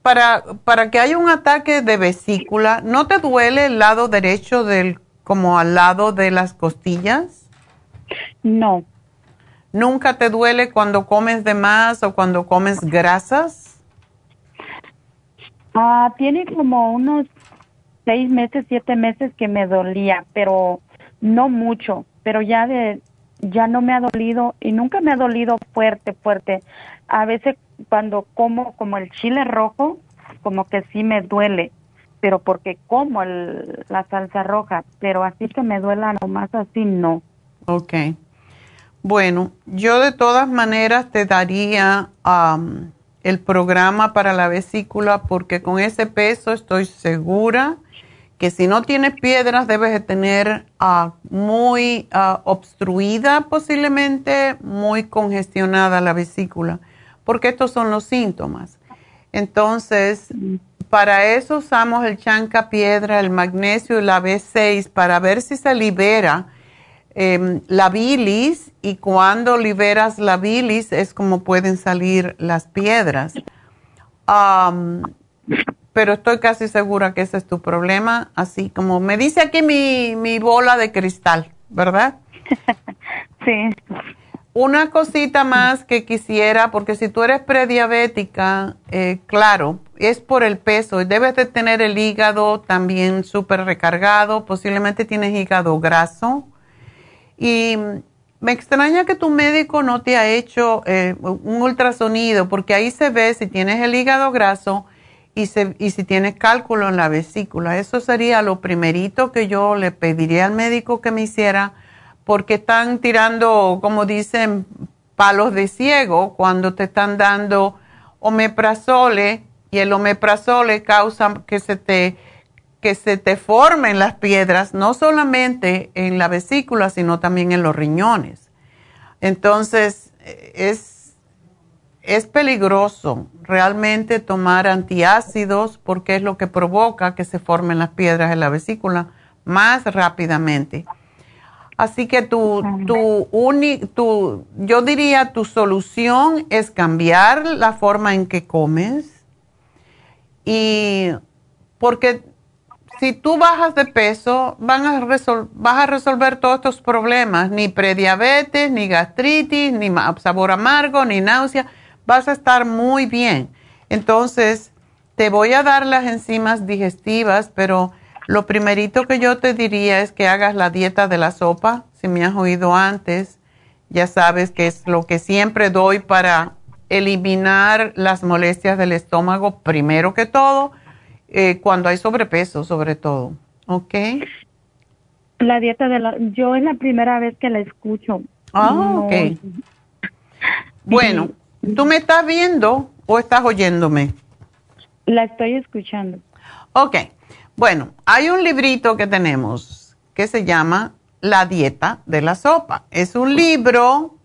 Para, para que haya un ataque de vesícula, ¿no te duele el lado derecho del, como al lado de las costillas? No. ¿Nunca te duele cuando comes de más o cuando comes grasas? Ah, tiene como unos seis meses, siete meses que me dolía, pero no mucho, pero ya de ya no me ha dolido y nunca me ha dolido fuerte, fuerte. A veces cuando como como el chile rojo, como que sí me duele, pero porque como el, la salsa roja, pero así que me duela nomás así no. Ok. Bueno, yo de todas maneras te daría el programa para la vesícula porque con ese peso estoy segura que si no tienes piedras debes de tener ah, muy ah, obstruida posiblemente, muy congestionada la vesícula, porque estos son los síntomas. Entonces, para eso usamos el chanca piedra, el magnesio y la B6 para ver si se libera em, la bilis y cuando liberas la bilis es como pueden salir las piedras pero estoy casi segura que ese es tu problema, así como me dice aquí mi, mi bola de cristal, ¿verdad? sí. Una cosita más que quisiera, porque si tú eres prediabética, eh, claro, es por el peso. Debes de tener el hígado también súper recargado, posiblemente tienes hígado graso. Y me extraña que tu médico no te ha hecho eh, un ultrasonido, porque ahí se ve si tienes el hígado graso y, y si tienes cálculo en la vesícula. Eso sería lo primerito que yo le pediría al médico que me hiciera, porque están tirando, como dicen, palos de ciego cuando te están dando omeprazole y el omeprazole causa que se te que se te formen las piedras, no solamente en la vesícula, sino también en los riñones. Entonces, es es peligroso realmente tomar antiácidos porque es lo que provoca que se formen las piedras en la vesícula más rápidamente. Así que tu, tu, tu, yo diría tu solución es cambiar la forma en que comes. Y porque si tú bajas de peso, van a vas a resolver todos estos problemas, ni prediabetes, ni gastritis, ni sabor amargo, ni náusea vas a estar muy bien. Entonces, te voy a dar las enzimas digestivas, pero lo primerito que yo te diría es que hagas la dieta de la sopa. Si me has oído antes, ya sabes que es lo que siempre doy para eliminar las molestias del estómago, primero que todo, eh, cuando hay sobrepeso, sobre todo. ¿Ok? La dieta de la... Yo es la primera vez que la escucho. Ah, ok. Bueno, ¿Tú me estás viendo o estás oyéndome? La estoy escuchando. Ok. Bueno, hay un librito que tenemos que se llama La dieta de la sopa. Es un libro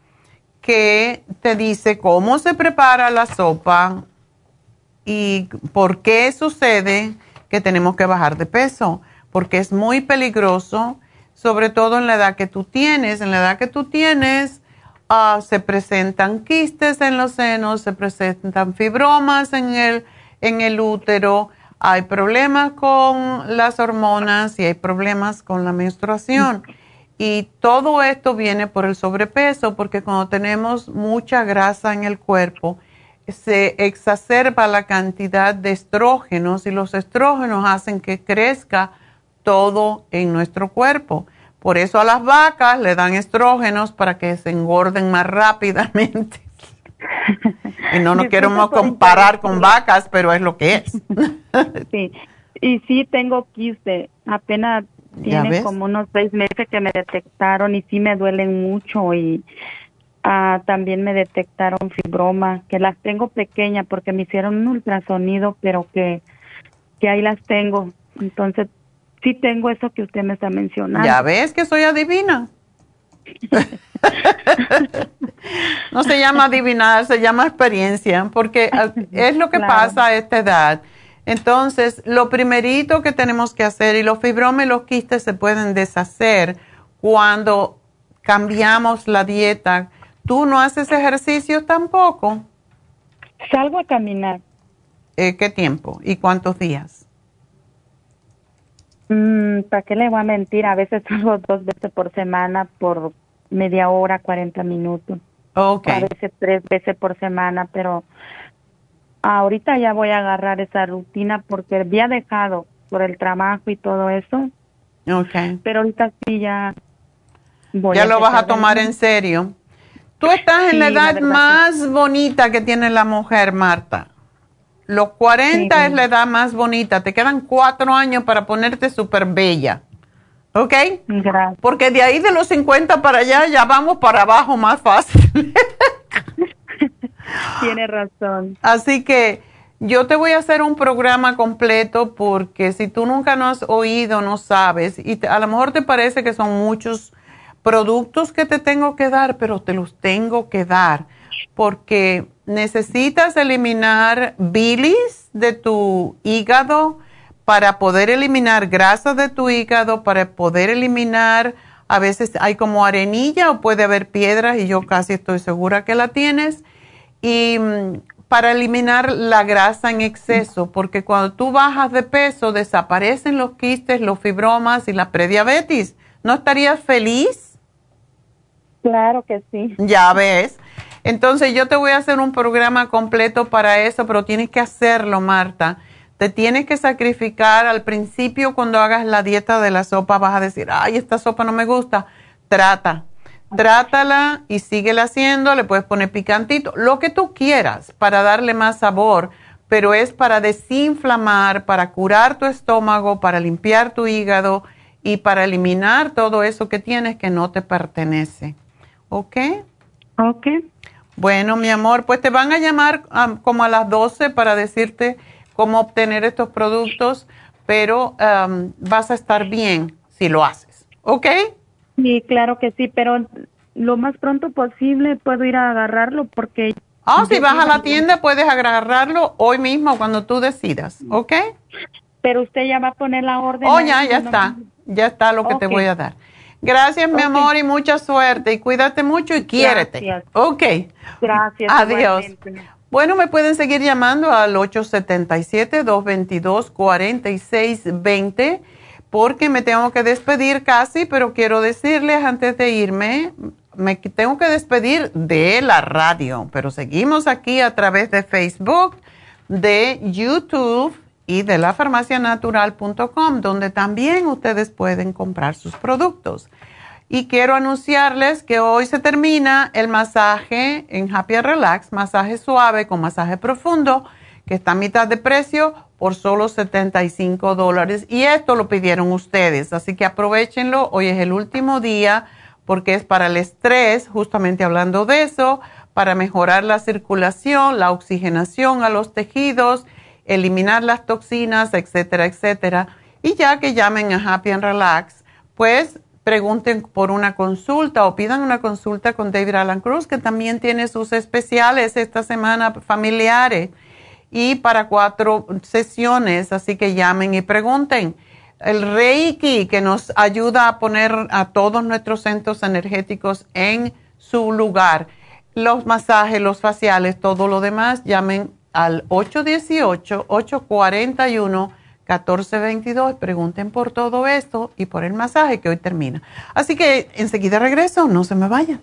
que te dice cómo se prepara la sopa y por qué sucede que tenemos que bajar de peso. Porque es muy peligroso, sobre todo en la edad que tú tienes. En la edad que tú tienes, Ah, se presentan quistes en los senos, se presentan fibromas en el, en el útero, hay problemas con las hormonas y hay problemas con la menstruación. Y todo esto viene por el sobrepeso, porque cuando tenemos mucha grasa en el cuerpo, se exacerba la cantidad de estrógenos y los estrógenos hacen que crezca todo en nuestro cuerpo. Por eso a las vacas le dan estrógenos para que se engorden más rápidamente. y no nos queremos comparar con vacas, pero es lo que es. sí, y sí tengo quiste, apenas Tiene como unos seis meses que me detectaron y sí me duelen mucho y ah, también me detectaron fibroma, que las tengo pequeñas porque me hicieron un ultrasonido, pero que, que ahí las tengo. Entonces, sí tengo eso que usted me está mencionando. Ya ves que soy adivina. no se llama adivinar, se llama experiencia, porque es lo que pasa a esta edad. Entonces, lo primerito que tenemos que hacer, y los fibromas y los quistes se pueden deshacer cuando cambiamos la dieta. ¿Tú no haces ejercicio tampoco? Salgo a caminar. Eh, ¿Qué tiempo y cuántos días? Mm, ¿Para qué le voy a mentir? A veces salgo dos veces por semana por media hora, 40 minutos. Okay. A veces tres veces por semana, pero ahorita ya voy a agarrar esa rutina porque había dejado por el trabajo y todo eso. Okay. Pero ahorita sí ya voy Ya lo vas a tomar en serio. Tú estás en la edad más bonita que tiene la mujer, Marta. Los 40 es la edad más bonita. Te quedan cuatro años para ponerte súper bella. ¿Ok? Gracias. Porque de ahí de los 50 para allá ya vamos para abajo más fácil. Tiene razón. Así que yo te voy a hacer un programa completo porque si tú nunca no has oído, no sabes, y a lo mejor te parece que son muchos productos que te tengo que dar, pero te los tengo que dar porque necesitas eliminar bilis de tu hígado para poder eliminar grasa de tu hígado, para poder eliminar, a veces hay como arenilla o puede haber piedras y yo casi estoy segura que la tienes, y mm, para eliminar la grasa en exceso, porque cuando tú bajas de peso desaparecen los quistes, los fibromas y la prediabetes. ¿No estarías feliz? Claro que sí. Ya ves. Entonces yo te voy a hacer un programa completo para eso, pero tienes que hacerlo, Marta. Te tienes que sacrificar al principio cuando hagas la dieta de la sopa, vas a decir, ay, esta sopa no me gusta. Trata, trátala y síguela haciendo, le puedes poner picantito, lo que tú quieras para darle más sabor, pero es para desinflamar, para curar tu estómago, para limpiar tu hígado y para eliminar todo eso que tienes que no te pertenece. ¿Ok? Ok. Bueno, mi amor, pues te van a llamar como a las 12 para decirte cómo obtener estos productos, pero vas a estar bien si lo haces, ¿ok? Sí, claro que sí, pero lo más pronto posible puedo ir a agarrarlo porque... Ah, si vas a la tienda puedes agarrarlo hoy mismo cuando tú decidas, ¿ok? Pero usted ya va a poner la orden. Oh, ya, ya está, ya está lo que te voy a dar. Gracias, mi amor, y mucha suerte. Y cuídate mucho y quiérete. Gracias. Ok. Gracias. Adiós. Bueno, me pueden seguir llamando al 877-222-4620 porque me tengo que despedir casi, pero quiero decirles antes de irme, me tengo que despedir de la radio, pero seguimos aquí a través de Facebook, de YouTube y de la farmacianatural.com, donde también ustedes pueden comprar sus productos. Y quiero anunciarles que hoy se termina el masaje en Happy Relax, masaje suave con masaje profundo, que está a mitad de precio por solo 75 dólares. Y esto lo pidieron ustedes, así que aprovechenlo. Hoy es el último día porque es para el estrés, justamente hablando de eso, para mejorar la circulación, la oxigenación a los tejidos eliminar las toxinas, etcétera, etcétera. Y ya que llamen a Happy and Relax, pues pregunten por una consulta o pidan una consulta con David Alan Cruz, que también tiene sus especiales esta semana familiares y para cuatro sesiones, así que llamen y pregunten. El Reiki, que nos ayuda a poner a todos nuestros centros energéticos en su lugar. Los masajes, los faciales, todo lo demás, llamen al 818-841-1422. Pregunten por todo esto y por el masaje que hoy termina. Así que enseguida regreso, no se me vayan.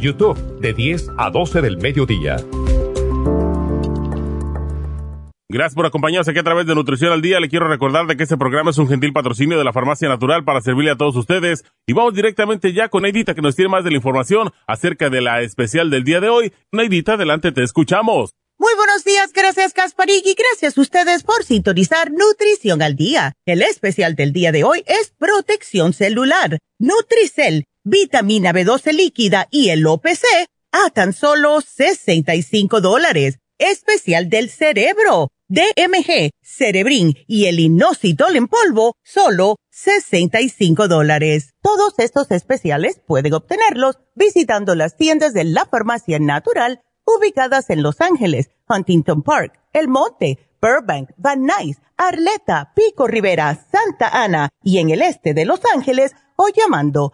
YouTube de 10 a 12 del mediodía. Gracias por acompañarnos aquí a través de Nutrición al Día. Le quiero recordar de que este programa es un gentil patrocinio de la Farmacia Natural para servirle a todos ustedes. Y vamos directamente ya con Neidita que nos tiene más de la información acerca de la especial del día de hoy. Neidita, adelante, te escuchamos. Muy buenos días, gracias Kasparig y gracias a ustedes por sintonizar Nutrición al Día. El especial del día de hoy es protección celular. Nutricel, vitamina B12 líquida y el OPC a tan solo 65 dólares. Especial del cerebro DMG, Cerebrin y el inositol en polvo, solo 65 dólares. Todos estos especiales pueden obtenerlos visitando las tiendas de la farmacia natural ubicadas en Los Ángeles, Huntington Park, El Monte, Burbank, Van Nuys, Arleta, Pico Rivera, Santa Ana y en el este de Los Ángeles o llamando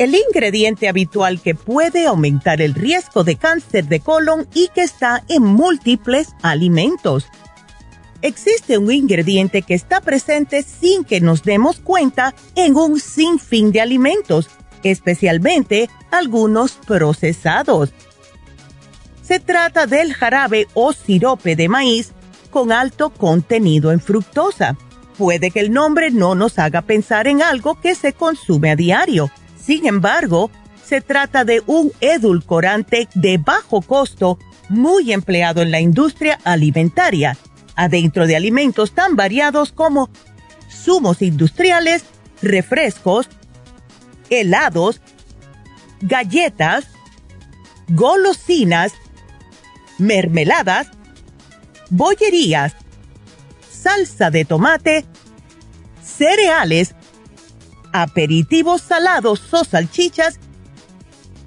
El ingrediente habitual que puede aumentar el riesgo de cáncer de colon y que está en múltiples alimentos. Existe un ingrediente que está presente sin que nos demos cuenta en un sinfín de alimentos, especialmente algunos procesados. Se trata del jarabe o sirope de maíz con alto contenido en fructosa. Puede que el nombre no nos haga pensar en algo que se consume a diario sin embargo, se trata de un edulcorante de bajo costo muy empleado en la industria alimentaria, adentro de alimentos tan variados como zumos industriales, refrescos, helados, galletas, golosinas, mermeladas, bollerías, salsa de tomate, cereales, aperitivos salados o salchichas?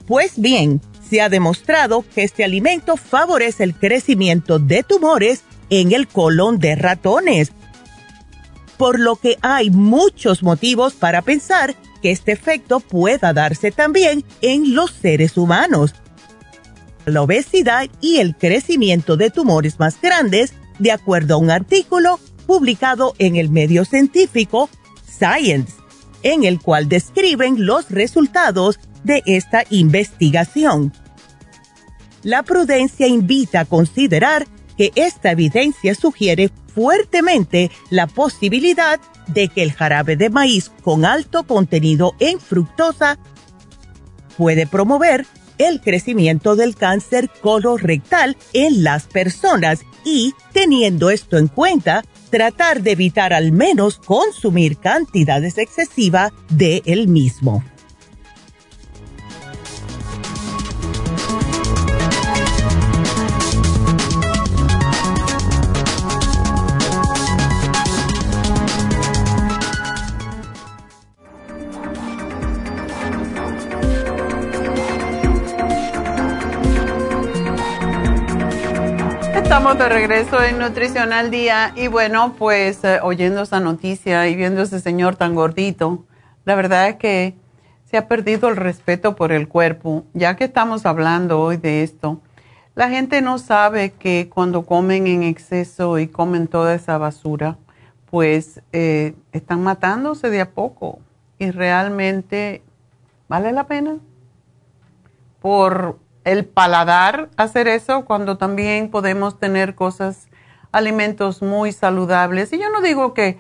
Pues bien, se ha demostrado que este alimento favorece el crecimiento de tumores en el colon de ratones, por lo que hay muchos motivos para pensar que este efecto pueda darse también en los seres humanos. La obesidad y el crecimiento de tumores más grandes, de acuerdo a un artículo publicado en el medio científico Science en el cual describen los resultados de esta investigación. La prudencia invita a considerar que esta evidencia sugiere fuertemente la posibilidad de que el jarabe de maíz con alto contenido en fructosa puede promover el crecimiento del cáncer colorectal en las personas y, teniendo esto en cuenta, tratar de evitar al menos consumir cantidades excesivas de el mismo. Estamos de regreso en Nutrición al Día y bueno, pues eh, oyendo esa noticia y viendo ese señor tan gordito, la verdad es que se ha perdido el respeto por el cuerpo. Ya que estamos hablando hoy de esto, la gente no sabe que cuando comen en exceso y comen toda esa basura, pues eh, están matándose de a poco y realmente vale la pena por el paladar hacer eso cuando también podemos tener cosas, alimentos muy saludables. Y yo no digo que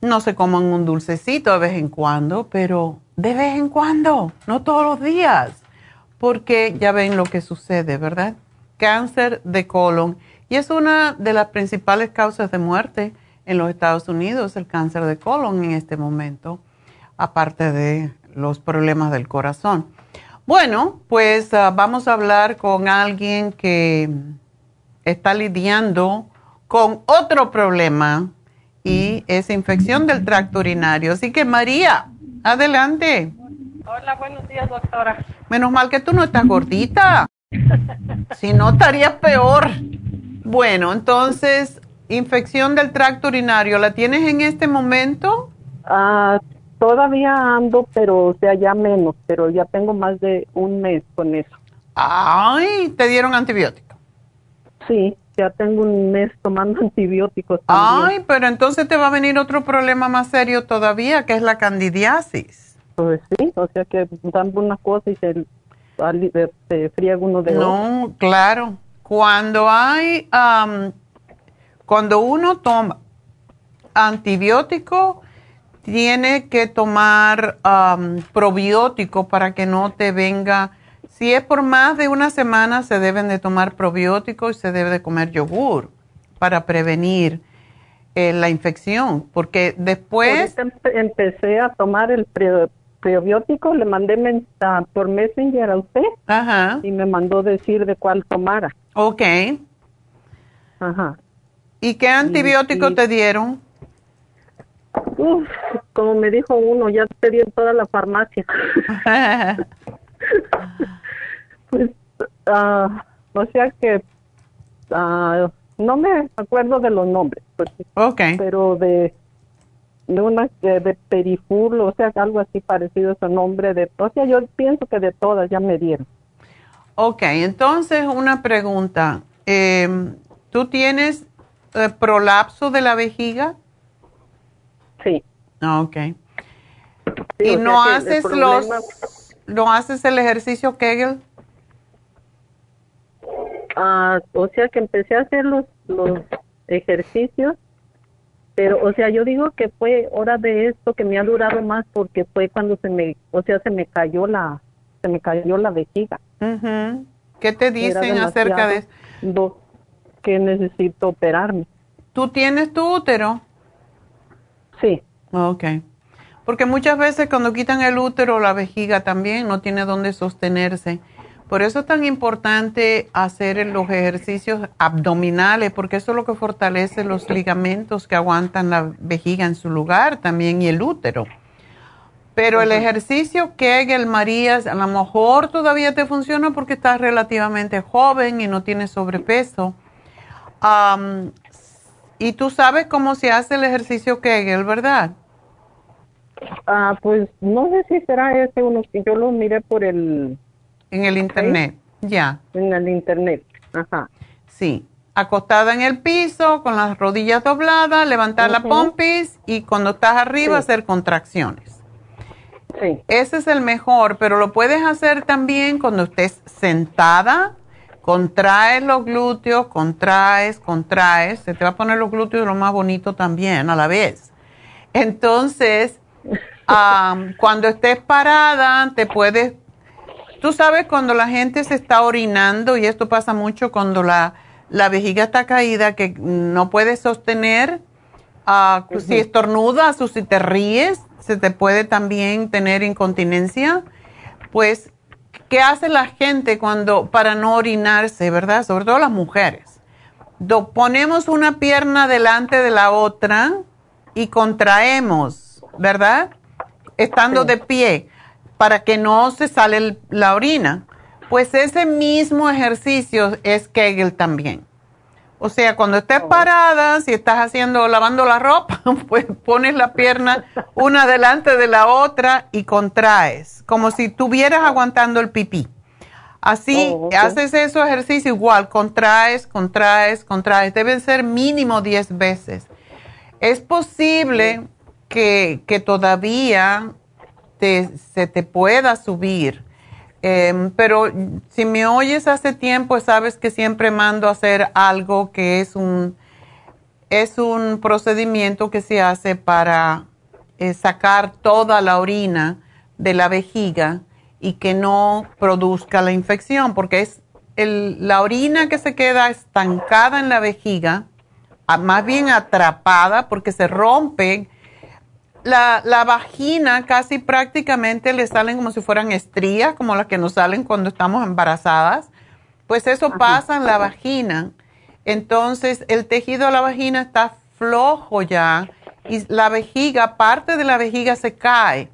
no se coman un dulcecito de vez en cuando, pero de vez en cuando, no todos los días, porque ya ven lo que sucede, ¿verdad? Cáncer de colon. Y es una de las principales causas de muerte en los Estados Unidos, el cáncer de colon en este momento, aparte de los problemas del corazón. Bueno, pues ah, vamos a hablar con alguien que está lidiando con otro problema y es infección del tracto urinario. Así que María, adelante. Hola, buenos días, doctora. Menos mal que tú no estás gordita. si no, estarías peor. Bueno, entonces, infección del tracto urinario, ¿la tienes en este momento? Ah, Todavía ando, pero o sea, ya menos, pero ya tengo más de un mes con eso. Ay, ¿te dieron antibiótico? Sí, ya tengo un mes tomando antibióticos. También. Ay, pero entonces te va a venir otro problema más serio todavía, que es la candidiasis. Pues sí, o sea que dan una cosa y se, se friega uno de No, claro. Cuando hay, cuando uno toma antibiótico, tiene que tomar probiótico para que no te venga. Si es por más de una semana, se deben de tomar probióticos y se debe de comer yogur para prevenir eh, la infección, porque después... empecé a tomar el probiótico, le mandé por Messenger a usted Ajá. y me mandó decir de cuál tomara. Ok. Ajá. ¿Y qué antibiótico te dieron? Uf, como me dijo uno, ya te di en toda la farmacia. pues, uh, o sea que uh, no me acuerdo de los nombres. Pues, okay. Pero de de una de, de periful, o sea, algo así parecido a ese nombre de, o sea, yo pienso que de todas ya me dieron. Ok, entonces una pregunta, eh, ¿tú tienes eh, prolapso de la vejiga? Sí. Ah, ok. ¿Y no haces los, no haces el ejercicio Kegel? Ah, o sea que empecé a hacer los, los ejercicios, pero o sea, yo digo que fue hora de esto que me ha durado más porque fue cuando se me, o sea, se me cayó la, se me cayó la vejiga. ¿Qué te dicen acerca de eso? Que necesito operarme. ¿Tú tienes tu útero? Sí. Ok. Porque muchas veces cuando quitan el útero, la vejiga también no tiene dónde sostenerse. Por eso es tan importante hacer los ejercicios abdominales, porque eso es lo que fortalece los ligamentos que aguantan la vejiga en su lugar también y el útero. Pero el ejercicio que el María, a lo mejor todavía te funciona porque estás relativamente joven y no tienes sobrepeso. Y tú sabes cómo se hace el ejercicio Kegel, ¿verdad? Ah, pues no sé si será ese uno que yo lo miré por el... En el internet, ya. En el internet, ajá. Sí, acostada en el piso, con las rodillas dobladas, levantar la pompis y cuando estás arriba hacer contracciones. Sí. Ese es el mejor, pero lo puedes hacer también cuando estés sentada Contraes los glúteos, contraes, contraes. Se te va a poner los glúteos lo más bonito también a la vez. Entonces, cuando estés parada, te puedes tú sabes cuando la gente se está orinando, y esto pasa mucho cuando la, la vejiga está caída, que no puedes sostener, ah, si estornudas o si te ríes, se te puede también tener incontinencia. Pues, ¿qué hace la gente cuando, para no orinarse, verdad? Sobre todo las mujeres. ponemos una pierna delante de la otra y contraemos, ¿verdad? Estando de pie para que no se sale la orina. Pues ese mismo ejercicio es Kegel también. O sea, cuando estés oh. parada, si estás haciendo, lavando la ropa, pues pones la pierna una delante de la otra y contraes, como si estuvieras aguantando el pipí. Así, oh, haces ese ejercicio igual, contraes, contraes, contraes. Deben ser mínimo 10 veces. Es posible que, todavía se te pueda subir. Em, pero si me oyes hace tiempo, sabes que siempre mando a hacer algo que es un, es un procedimiento que se hace para eh, sacar toda la orina de la vejiga y que no produzca la infección, porque es el, la orina que se queda estancada en la vejiga, más bien atrapada, porque se rompe la, la, vagina casi prácticamente le salen como si fueran estrías, como las que nos salen cuando estamos embarazadas. Pues eso pasa en la vagina. Entonces el tejido de la vagina está flojo ya y la vejiga, parte de la vejiga se cae.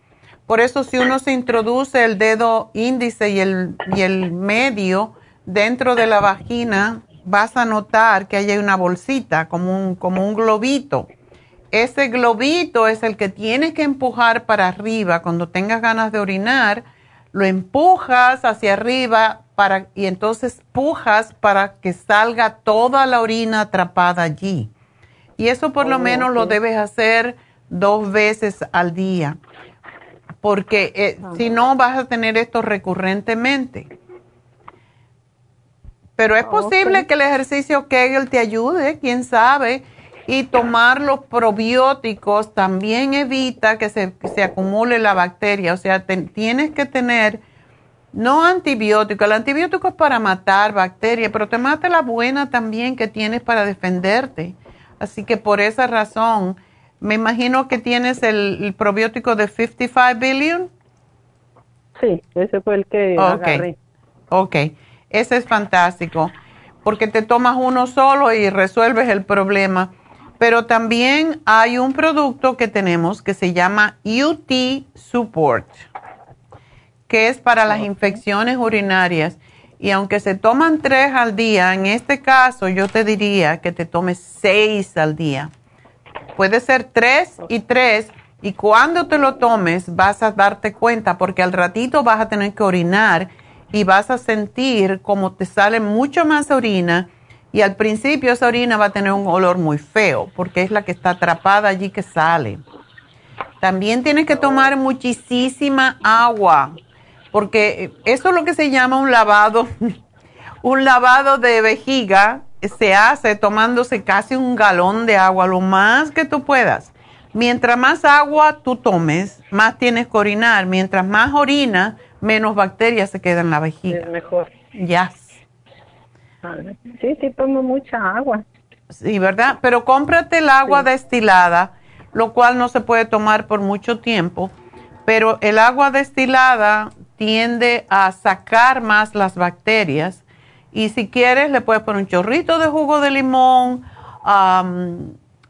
Por eso si uno se introduce el dedo índice y el, y el medio dentro de la vagina, vas a notar que hay una bolsita, como un, como un globito ese globito es el que tienes que empujar para arriba cuando tengas ganas de orinar, lo empujas hacia arriba para, y entonces pujas para que salga toda la orina atrapada allí. Y eso por lo oh, menos lo debes hacer dos veces al día, porque eh, si no vas a tener esto recurrentemente. Pero es posible que el ejercicio Kegel te ayude, quién sabe y tomar los probióticos también evita que se, acumule la bacteria. O sea, tienes que tener, no antibiótico, el antibiótico es para matar bacterias, pero te mata la buena también que tienes para defenderte. Así que por esa razón, me imagino que tienes el, probiótico de 55 billion. Sí, ese fue el que agarré. Ok, ese es fantástico, porque te tomas uno solo y resuelves el problema. Pero también hay un producto que tenemos que se llama UT Support, que es para las infecciones urinarias. Y aunque se toman tres al día, en este caso yo te diría que te tomes seis al día. Puede ser tres y tres. Y cuando te lo tomes vas a darte cuenta porque al ratito vas a tener que orinar y vas a sentir como te sale mucho más orina y al principio esa orina va a tener un olor muy feo porque es la que está atrapada allí que sale. También tienes que tomar muchísima agua porque eso es lo que se llama un lavado, un lavado de vejiga se hace tomándose casi un galón de agua, lo más que tú puedas. Mientras más agua tú tomes, más tienes que orinar. Mientras más orina, menos bacterias se quedan en la vejiga. Es mejor. Ya. Sí, sí, tomo mucha agua. Sí, ¿verdad? Pero cómprate el agua destilada, lo cual no se puede tomar por mucho tiempo, pero el agua destilada tiende a sacar más las bacterias y si quieres le puedes poner un chorrito de jugo de limón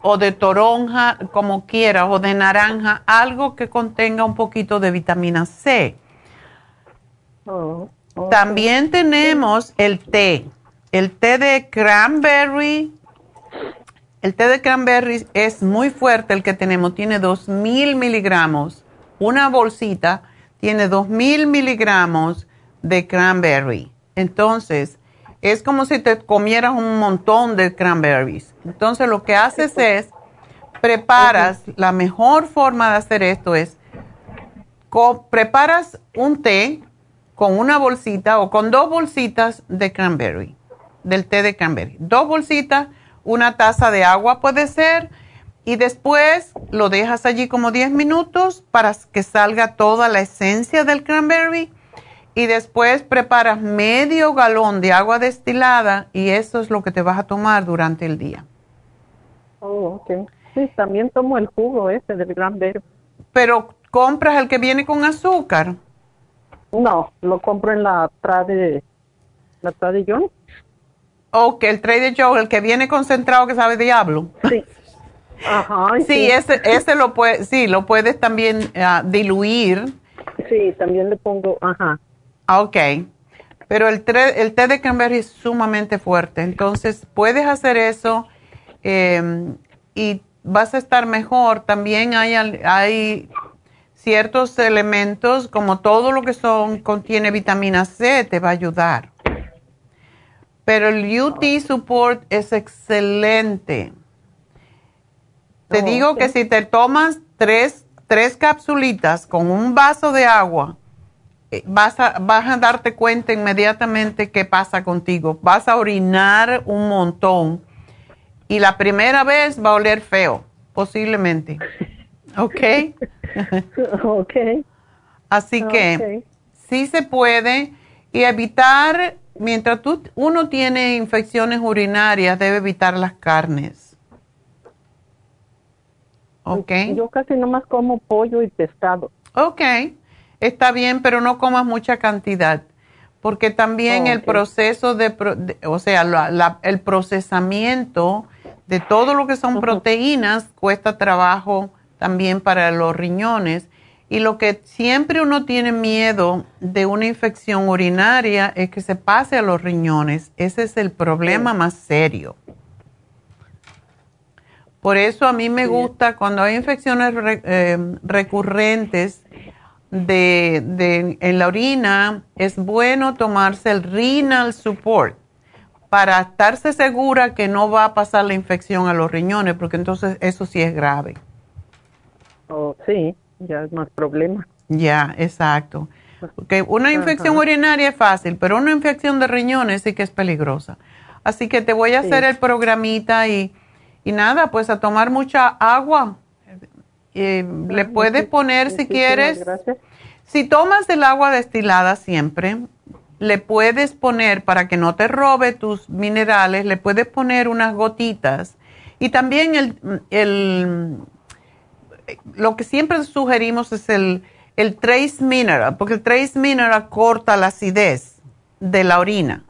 o de toronja, como quieras, o de naranja, algo que contenga un poquito de vitamina C. Oh, También tenemos el té el té de cranberry, el té de cranberry es muy fuerte el que tenemos, tiene 2.000 miligramos. Una bolsita tiene 2.000 miligramos de cranberry. Entonces, es como si te comieras un montón de cranberries. Entonces, lo que haces es, preparas, la mejor forma de hacer esto es, preparas un té con una bolsita o con dos bolsitas de cranberry del té de cranberry. Dos bolsitas, una taza de agua puede ser, y después lo dejas allí como 10 minutos para que salga toda la esencia del cranberry. y después preparas medio galón de agua destilada y eso es lo que te vas a tomar durante el día. Oh, ok. Sí, también tomo el jugo ese del gran verde. Pero compras el que viene con azúcar. No, lo compro en la Trade, la. Ok, el Trade Joe, el que viene concentrado que sabe diablo. Sí. Ajá. Sí, ese, ese lo puede, sí, lo puedes también ah, diluir. Sí, también le pongo, ajá. Ah, ok. Pero el, el té de cranberry es sumamente fuerte. Entonces, puedes hacer eso em, y vas a estar mejor. También hay, hay ciertos elementos, como todo lo que son, contiene vitamina C, te va a ayudar. Pero el UT Support es excelente. Te digo que si te tomas tres, tres capsulitas con un vaso de agua, eh, vas a, vas a darte cuenta inmediatamente qué pasa contigo. Vas a orinar un montón. Y la primera vez va a oler feo, posiblemente. ¿Ok? ok. Así que sí se puede. Y evitar, mientras tú, uno tiene infecciones urinarias, debe evitar las carnes. ¿Ok? Yo casi nomás como pollo y pescado. Ok está bien, pero no comas mucha cantidad, porque también el proceso de, o sea, el procesamiento de todo lo que son proteínas cuesta trabajo también para los riñones. Y lo que siempre uno tiene miedo de una infección urinaria es que se pase a los riñones. Ese es el problema más serio. Por eso a mí me gusta cuando hay infecciones eh, recurrentes, de, de, en la orina, es bueno tomarse el renal support para estarse segura que no va a pasar la infección a los riñones, porque entonces eso sí es grave. Oh, sí, ya es más problema. Ya, exacto. Porque una infección urinaria es fácil, pero una infección de riñones sí que es peligrosa. Así que te voy a hacer el programita y, y nada, pues a tomar mucha agua eh, le puedes poner si quieres. Si tomas el agua destilada siempre, le puedes poner para que no te robe tus minerales, le puedes poner unas gotitas. Y también el, el lo que siempre sugerimos es el, el trace mineral, porque el trace mineral corta la acidez de la orina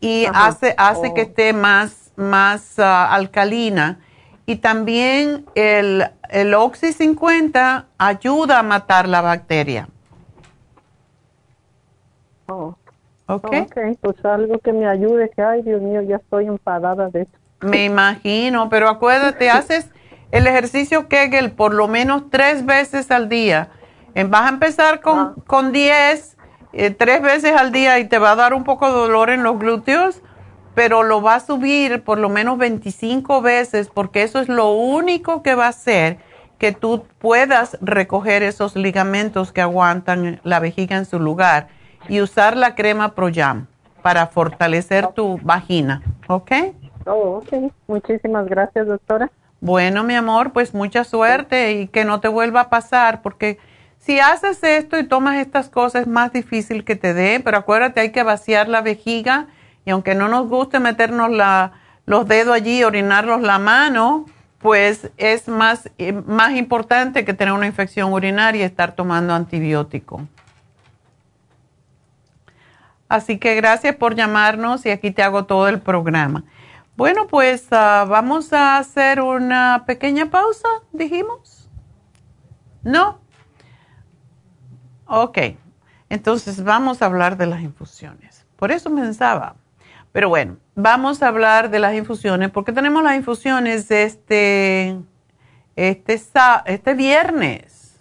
y hace, hace que oh. esté más, más ah, alcalina y también el, el Oxy 50 ayuda a matar la bacteria. Oh. Okay. ok. Pues algo que me ayude, que ay Dios mío, ya estoy enfadada de eso. Me imagino, pero acuérdate, haces el ejercicio Kegel por lo menos tres veces al día. Vas a empezar con, ah. con 10, eh, tres veces al día y te va a dar un poco de dolor en los glúteos pero lo va a subir por lo menos 25 veces porque eso es lo único que va a hacer que tú puedas recoger esos ligamentos que aguantan la vejiga en su lugar y usar la crema ProYam para fortalecer tu vagina, ¿ok? Oh, ok. Muchísimas gracias, doctora. Bueno, mi amor, pues mucha suerte y que no te vuelva a pasar porque si haces esto y tomas estas cosas es más difícil que te dé, pero acuérdate, hay que vaciar la vejiga y aunque no nos guste meternos la, los dedos allí, orinarlos la mano, pues es más, eh, más importante que tener una infección urinaria y estar tomando antibiótico. Así que gracias por llamarnos y aquí te hago todo el programa. Bueno, pues ah, vamos a hacer una pequeña pausa, dijimos. ¿No? Ok, entonces vamos a hablar de las infusiones. Por eso pensaba, pero bueno, vamos a hablar de las infusiones porque tenemos las infusiones este, este, este viernes.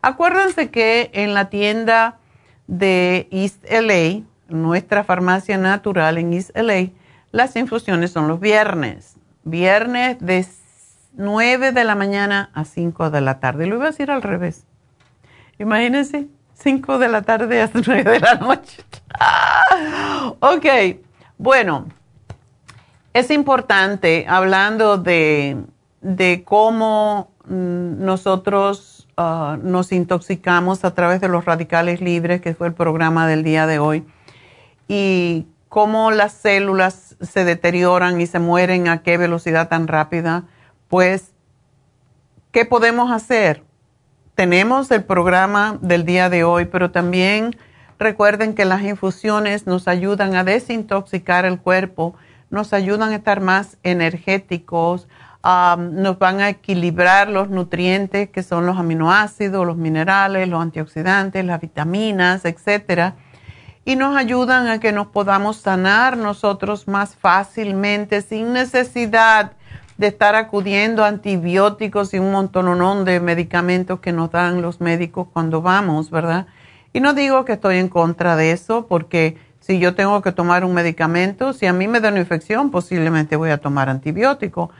Acuérdense que en la tienda de East LA, nuestra farmacia natural en East LA, las infusiones son los viernes. Viernes de 9 de la mañana a 5 de la tarde. Lo iba a decir al revés. Imagínense, 5 de la tarde a 9 de la noche. ok. Bueno, es importante, hablando de, cómo mm, nosotros ah, nos intoxicamos a través de los radicales libres, que fue el programa del día de hoy, y cómo las células se deterioran y se mueren a qué velocidad tan rápida, pues, ¿qué podemos hacer? Tenemos el programa del día de hoy, pero también recuerden que las infusiones nos ayudan a desintoxicar el cuerpo, nos ayudan a estar más energéticos, nos van a equilibrar los nutrientes que son los aminoácidos, los minerales, los antioxidantes, las vitaminas, etcétera y nos ayudan a que nos podamos sanar nosotros más fácilmente sin necesidad de estar acudiendo a antibióticos y un montón de medicamentos que nos dan los médicos cuando vamos, ¿verdad? Y no digo que estoy en contra de eso, porque si yo tengo que tomar un medicamento, si a mí me da una infección, posiblemente voy a tomar antibiótico.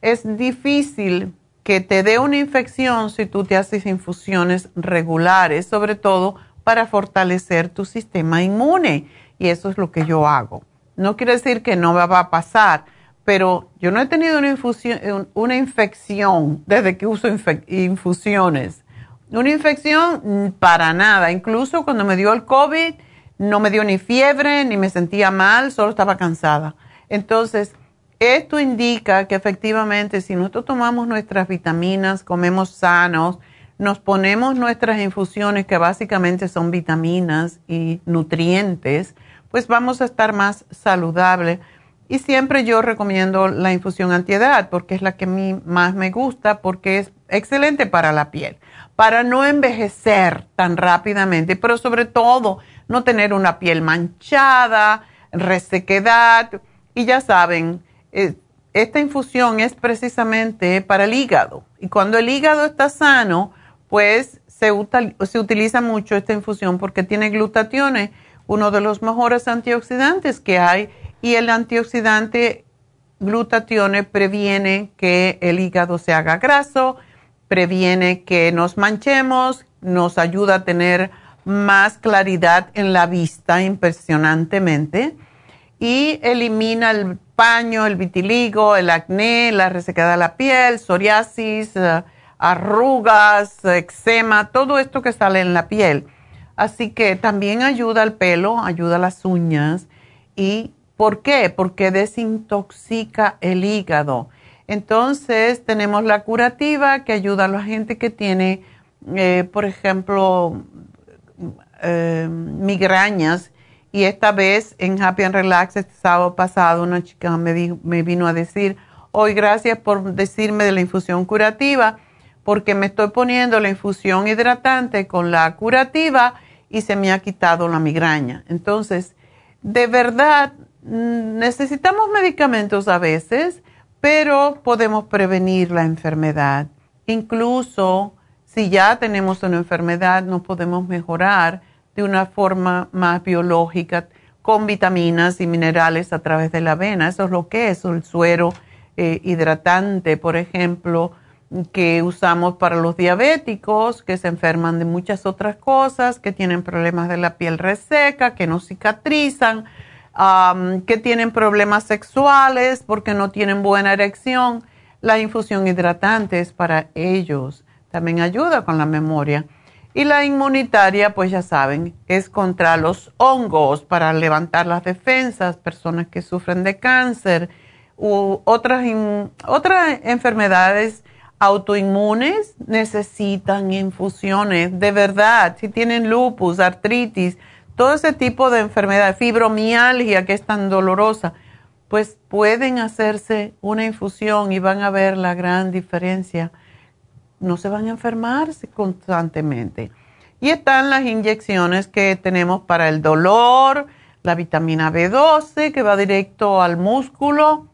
Es difícil que te dé una infección si tú te haces infusiones regulares, sobre todo para fortalecer tu sistema inmune. Y eso es lo que yo hago. No quiere decir que no me va a pasar, pero yo no he tenido una, infusión, una infección desde que uso infusiones. Una infección para nada. Incluso cuando me dio el COVID, no me dio ni fiebre, ni me sentía mal, solo estaba cansada. Entonces, esto indica que efectivamente si nosotros tomamos nuestras vitaminas, comemos sanos, nos ponemos nuestras infusiones, que básicamente son vitaminas y nutrientes, pues vamos a estar más saludables. Y siempre yo recomiendo la infusión antiedad, porque es la que a mí más me gusta, porque es excelente para la piel, para no envejecer tan rápidamente, pero sobre todo no tener una piel manchada, resequedad. Y ya saben, eh, esta infusión es precisamente para el hígado. Y cuando el hígado está sano, pues se, utiliza mucho esta infusión porque tiene glutationes, uno de los mejores antioxidantes que hay, y el antioxidante glutatione previene que el hígado se haga graso, previene que nos manchemos, nos ayuda a tener más claridad en la vista impresionantemente y elimina el paño, el vitiligo, el acné, la resequedad de la piel, psoriasis, eh, arrugas, eczema, todo esto que sale en la piel. Así que también ayuda al pelo, ayuda a las uñas. ¿Y por qué? Porque desintoxica el hígado. Entonces tenemos la curativa que ayuda a la gente que tiene, eh, por ejemplo, eh, migrañas. Y esta vez en Happy and Relax, este sábado pasado, una chica me, me vino a decir, hoy gracias por decirme de la infusión curativa porque me estoy poniendo la infusión hidratante con la curativa y se me ha quitado la migraña. Entonces, de verdad, mm, necesitamos medicamentos a veces, pero podemos prevenir la enfermedad. Incluso si ya tenemos una enfermedad, nos podemos mejorar de una forma más biológica con vitaminas y minerales a través de la avena. Eso es lo que es el suero eh, hidratante, por ejemplo, que usamos para los diabéticos, que se enferman de muchas otras cosas, que tienen problemas de la piel reseca, que no cicatrizan, que tienen problemas sexuales porque no tienen buena erección. La infusión hidratante es para ellos. También ayuda con la memoria. Y la inmunitaria, pues ya saben, es contra los hongos, para levantar las defensas, personas que sufren de cáncer u otras, otras enfermedades autoinmunes necesitan infusiones, de verdad, si tienen lupus, artritis, todo ese tipo de enfermedad, fibromialgia que es tan dolorosa, pues pueden hacerse una infusión y van a ver la gran diferencia. No se van a enfermar constantemente. Y están las inyecciones que tenemos para el dolor, la vitamina B12 que va directo al músculo,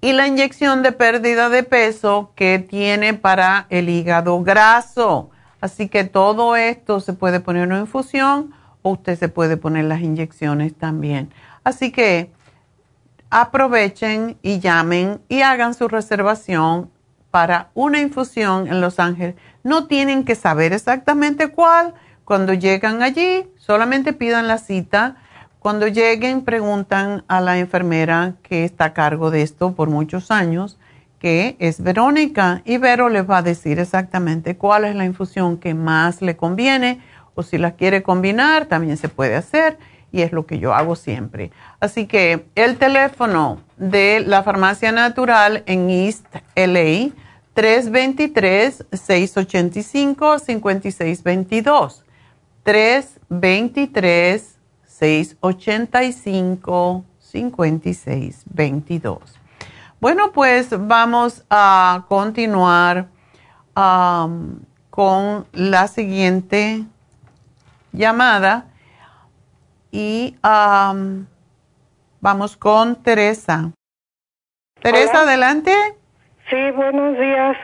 y la inyección de pérdida de peso que tiene para el hígado graso. Así que todo esto se puede poner en una infusión o usted se puede poner las inyecciones también. Así que aprovechen y llamen y hagan su reservación para una infusión en Los Ángeles. No tienen que saber exactamente cuál. Cuando llegan allí, solamente pidan la cita cuando lleguen, preguntan a la enfermera que está a cargo de esto por muchos años que es Verónica y Vero les va a decir exactamente cuál es la infusión que más le conviene o si la quiere combinar también se puede hacer y es lo que yo hago siempre. Así que el teléfono de la farmacia natural en East LA 323-685-5622. 323-685-5622. Bueno, pues vamos a continuar con la siguiente llamada y vamos con Teresa. Teresa, adelante. Sí, buenos días.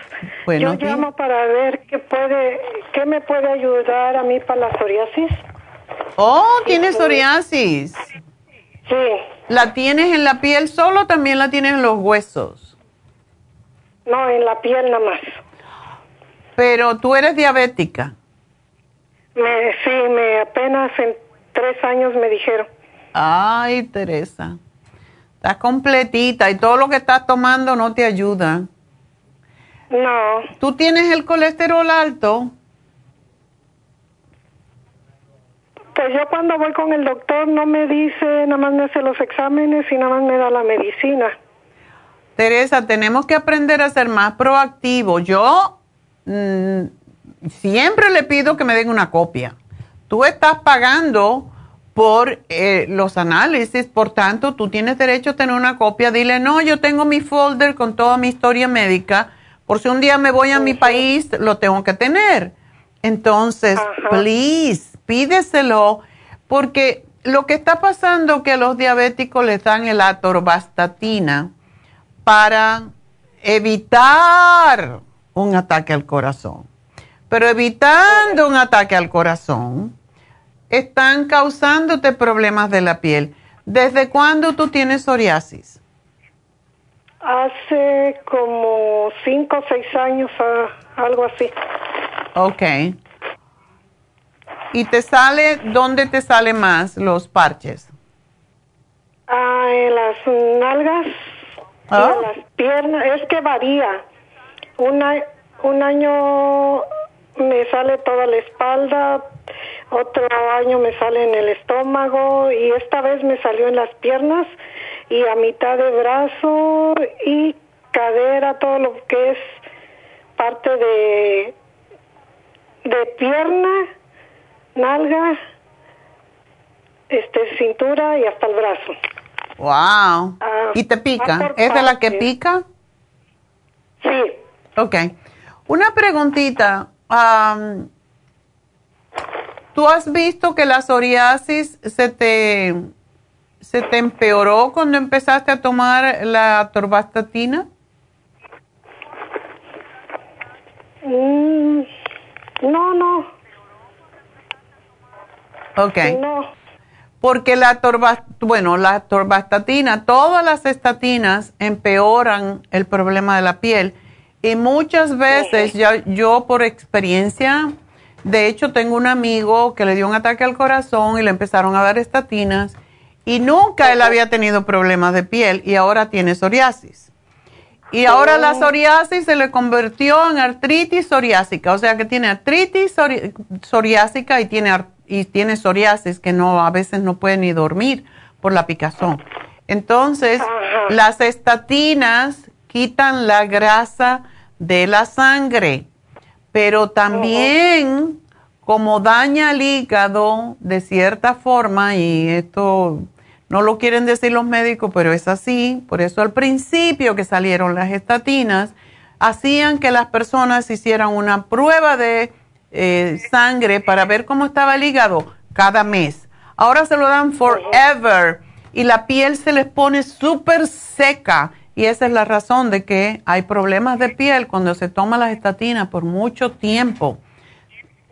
Yo llamo para ver qué puede, qué me puede ayudar a mí para la psoriasis. Oh, ¿tienes psoriasis? Sí. ¿La tienes en la piel solo o también la tienes en los huesos? No, en la piel nada más. Pero tú eres diabética. Me, sí, me apenas en tres años me dijeron. Ay, Teresa. Estás completita y todo lo que estás tomando no te ayuda. No. ¿Tú tienes el colesterol alto? Pues yo cuando voy con el doctor no me dice, nada más me hace los exámenes y nada más me da la medicina. Teresa, tenemos que aprender a ser más proactivos. Yo mm, siempre le pido que me den una copia. Tú estás pagando por eh, los análisis, por tanto, tú tienes derecho a tener una copia. Dile, no, yo tengo mi folder con toda mi historia médica por si un día me voy a mi país, lo tengo que tener. Entonces, please, pídeselo, porque lo que está pasando es que a los diabéticos les dan el atorvastatina para evitar un ataque al corazón. Pero evitando un ataque al corazón, están causándote problemas de la piel. ¿Desde cuándo tú tienes psoriasis? Hace como cinco o seis años, algo así. Ok. ¿Y te sale, dónde te salen más los parches? Ah, en las nalgas, en las piernas, es que varía. Una, un año me sale toda la espalda, otro año me sale en el estómago y esta vez me salió en las piernas y a mitad de brazo y cadera, todo lo que es parte de, de pierna, nalga, este, cintura y hasta el brazo. Wow. ¿Y te pica? ¿Es de la que pica? Sí. Ok. Una preguntita. ¿Tú has visto que la psoriasis se te ¿Se te empeoró cuando empezaste a tomar la torvastatina? Mm, no, no. Ok. No. Porque la torvastatina, bueno, la torvastatina, todas las estatinas empeoran el problema de la piel. Y muchas veces, ya, yo por experiencia, de hecho tengo un amigo que le dio un ataque al corazón y le empezaron a dar estatinas y nunca él había tenido problemas de piel y ahora tiene psoriasis. Y ahora la psoriasis se le convirtió en artritis psoriásica, o sea que tiene artritis psoriásica y tiene, y tiene psoriasis que no, a veces no puede ni dormir por la picazón. Entonces, las estatinas quitan la grasa de la sangre, pero también como daña el hígado de cierta forma, y esto no lo quieren decir los médicos, pero es así. Por eso al principio que salieron las estatinas, hacían que las personas hicieran una prueba de eh, sangre para ver cómo estaba el hígado cada mes. Ahora se lo dan forever y la piel se les pone súper seca. Y esa es la razón de que hay problemas de piel cuando se toma las estatinas por mucho tiempo.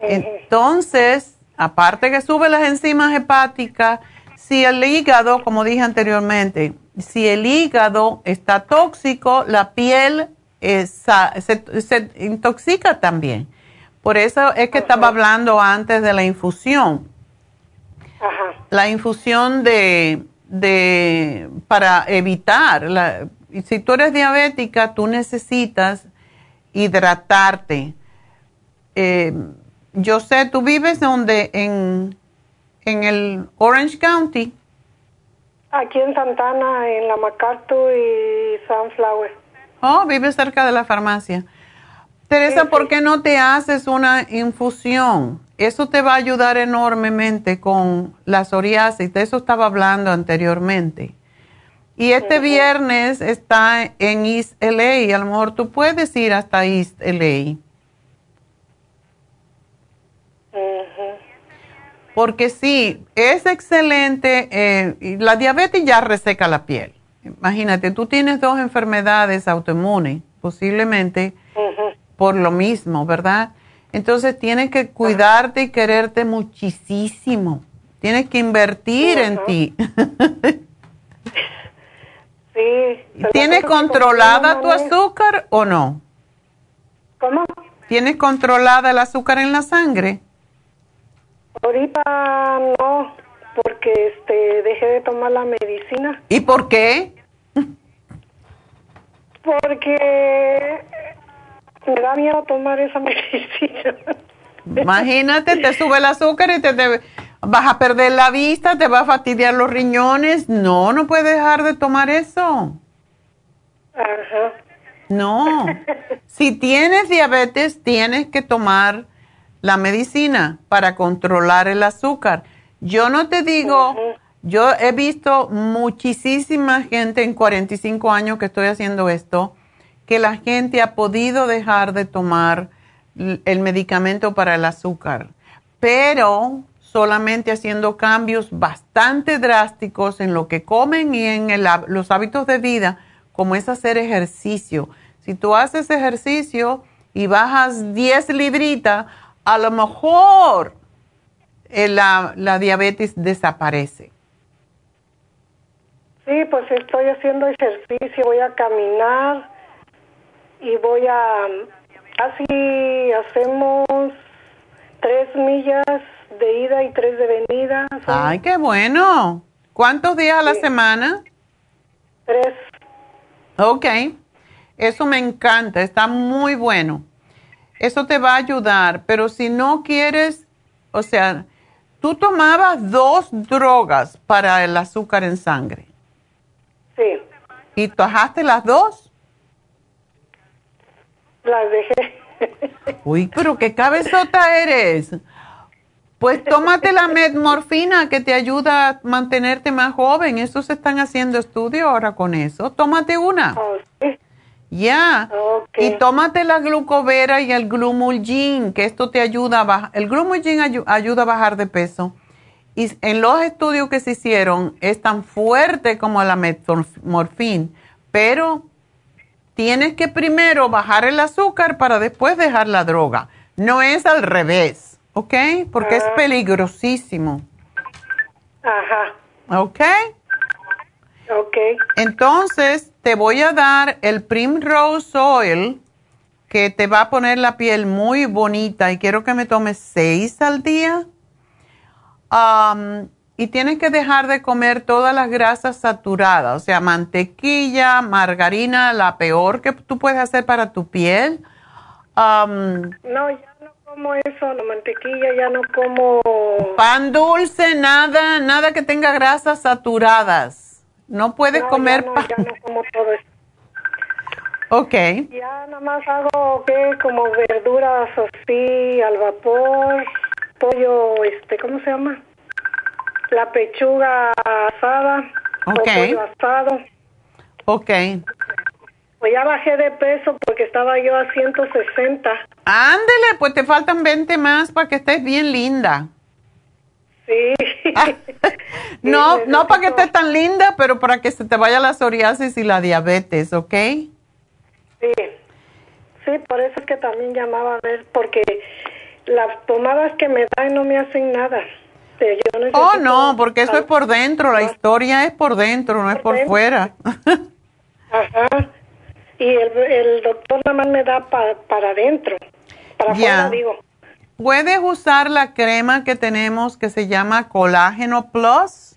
Entonces, aparte que sube las enzimas hepáticas, si el hígado, como dije anteriormente, si el hígado está tóxico, la piel se, intoxica también. Por eso es que estaba hablando antes de la infusión. La infusión de, de para evitar y si tú eres diabética, tú necesitas hidratarte. Eh, yo sé, tú vives donde, en, en el Orange County. Aquí en Santana, en la MacArthur y Sunflower. Oh, vives cerca de la farmacia. Teresa, ¿por qué no te haces una infusión? Eso te va a ayudar enormemente con la psoriasis. De eso estaba hablando anteriormente. Y este viernes está en East LA. A lo mejor tú puedes ir hasta East LA. Porque sí, es excelente. Eh, la diabetes ya reseca la piel. Imagínate, tú tienes dos enfermedades autoinmunes, posiblemente por lo mismo, ¿verdad? Entonces tienes que cuidarte y quererte muchísimo. Tienes que invertir en ti. sí. ¿Tienes controlada tu azúcar o no? ¿Cómo? ¿Tienes controlada el azúcar en la sangre? Ahorita no, porque este dejé de tomar la medicina. ¿Y por qué? Porque me da miedo tomar esa medicina. Imagínate, te sube el azúcar y te, vas a perder la vista, te va a fastidiar los riñones. No, no puedes dejar de tomar eso. Ajá. No. si tienes diabetes, tienes que tomar la medicina para controlar el azúcar. Yo no te digo, yo he visto muchísima gente en 45 años que estoy haciendo esto que la gente ha podido dejar de tomar el medicamento para el azúcar, pero solamente haciendo cambios bastante drásticos en lo que comen y en los hábitos de vida, como es hacer ejercicio. Si tú haces ejercicio y bajas 10 libritas, a lo mejor eh, la, la diabetes desaparece. Sí, pues estoy haciendo ejercicio, voy a caminar y voy a, así hacemos tres millas de ida y tres de venida. Ay, qué bueno. ¿Cuántos días a la semana? Tres. Ok, eso me encanta, está muy bueno. Eso te va a ayudar, pero si no quieres, o sea, tú tomabas dos drogas para el azúcar en sangre. Sí. ¿Y tomaste las dos? Las dejé. Uy, pero qué cabezota eres. Pues tómate la metmorfina que te ayuda a mantenerte más joven. Eso se están haciendo estudios ahora con eso. Tómate una. Oh, ya. Y tómate la glucovera y el glumulgin, que esto te ayuda a bajar. El glumulgin ayuda a bajar de peso. Y en los estudios que se hicieron es tan fuerte como la metmorfina, pero tienes que primero bajar el azúcar para después dejar la droga. No es al revés, ¿ok? Porque es Ah. peligrosísimo, Ajá. ¿ok? Ok. Entonces, te voy a dar el Primrose Oil, que te va a poner la piel muy bonita y quiero que me tomes seis al día. Am, y tienes que dejar de comer todas las grasas saturadas, o sea, mantequilla, margarina, la peor que tú puedes hacer para tu piel. Am, No, ya no como eso, la mantequilla, ya no como... pan dulce, nada, nada que tenga grasas saturadas. No puedes No, comer ya no, pan. ya no como todo eso. Ok. Ya nada más hago, ¿qué? Como verduras así, al vapor, pollo, este, ¿cómo se llama? La pechuga asada, Ok. o pollo asado. Ok. Pues ya bajé de peso porque estaba yo a 160. Ándele, pues te faltan 20 más para que estés bien linda. Sí. No, no para que estés tan linda, pero para que se te vaya la psoriasis y la diabetes, ¿ok? Sí, sí, por eso es que también llamaba a ver, porque las pomadas que me dan no me hacen nada. Este, yo Oh, no, porque eso es por dentro, la historia es por dentro, no es por fuera. Ajá. Y el, el doctor nada más me da pa- para adentro, para Ya. afuera, digo. Puedes usar la crema que tenemos que se llama Colágeno Plus.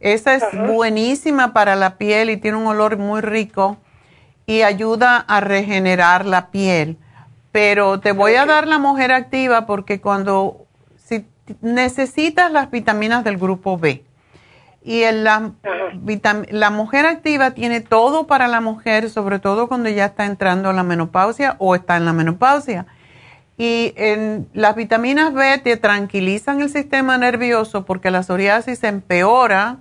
Esa es buenísima para la piel y tiene un olor muy rico y ayuda a regenerar la piel. Pero te voy a dar la mujer activa porque cuando necesitas las vitaminas del grupo B y la, la mujer activa tiene todo para la mujer, sobre todo cuando ya está entrando a la menopausia o está en la menopausia. Y en, las vitaminas B te tranquilizan el sistema nervioso porque la psoriasis empeora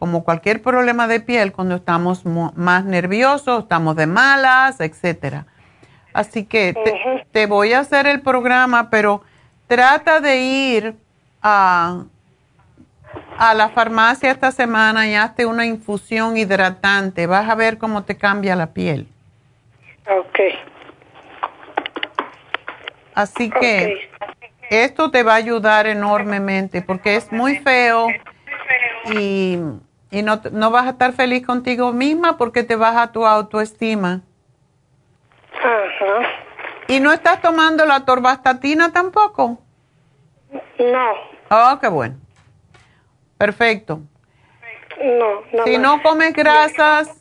como cualquier problema de piel cuando estamos más nerviosos, estamos de malas, etcétera. Así que te, voy a hacer el programa, pero trata de ir a, a la farmacia esta semana y hazte una infusión hidratante. Vas a ver cómo te cambia la piel. Ok. Así que esto te va a ayudar enormemente porque es muy feo y y no, no vas a estar feliz contigo misma porque te baja tu autoestima. Ajá. ¿Y no estás tomando la torvastatina tampoco? No. Oh, qué bueno. Perfecto. No, no. Si no comes grasas,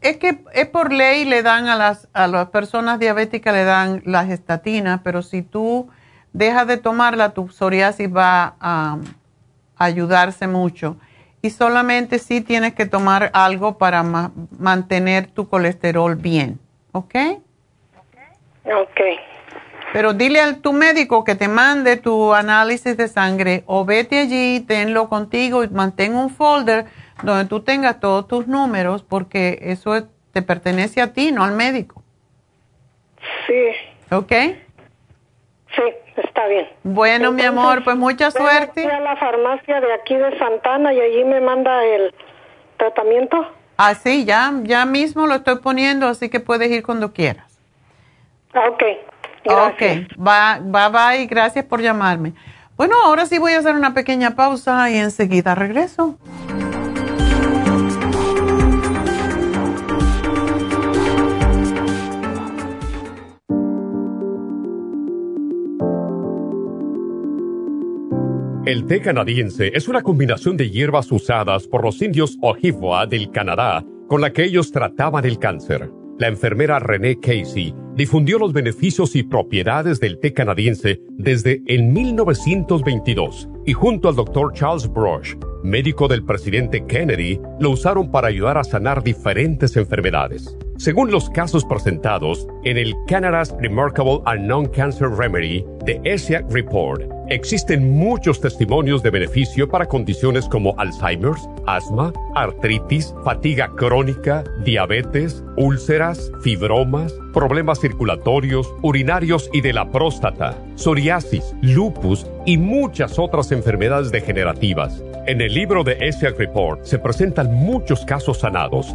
es que es por ley le dan a las, a las personas diabéticas le dan las estatinas, pero si tú dejas de tomarla, tu psoriasis va a ayudarse mucho y solamente si tienes que tomar algo para mantener tu colesterol bien, ¿ok? Ok. Pero dile a tu médico que te mande tu análisis de sangre o vete allí, tenlo contigo y mantén un folder donde tú tengas todos tus números porque eso te pertenece a ti, no al médico. Sí. ¿Ok? Sí, está bien. Bueno, mi amor, pues mucha suerte. Voy a la farmacia de aquí de Santana y allí me manda el tratamiento. Ah, sí, ya, ya mismo lo estoy poniendo, así que puedes ir cuando quieras. Ah, ok. Gracias. Ok, bye, bye bye, gracias por llamarme. Bueno, ahora sí voy a hacer una pequeña pausa y enseguida regreso. El té canadiense es una combinación de hierbas usadas por los indios Ojibwa del Canadá con la que ellos trataban el cáncer. La enfermera Renee Casey difundió los beneficios y propiedades del té canadiense desde el 1922 y junto al doctor Charles Brush, médico del presidente Kennedy, lo usaron para ayudar a sanar diferentes enfermedades. Según los casos presentados en el Canada's Remarkable and Non-Cancer Remedy de ESIAC Report, existen muchos testimonios de beneficio para condiciones como Alzheimer's, asma, artritis, fatiga crónica, diabetes, úlceras, fibromas, problemas circulatorios, urinarios y de la próstata, psoriasis, lupus y muchas otras enfermedades degenerativas. En el libro de ESIAC Report se presentan muchos casos sanados,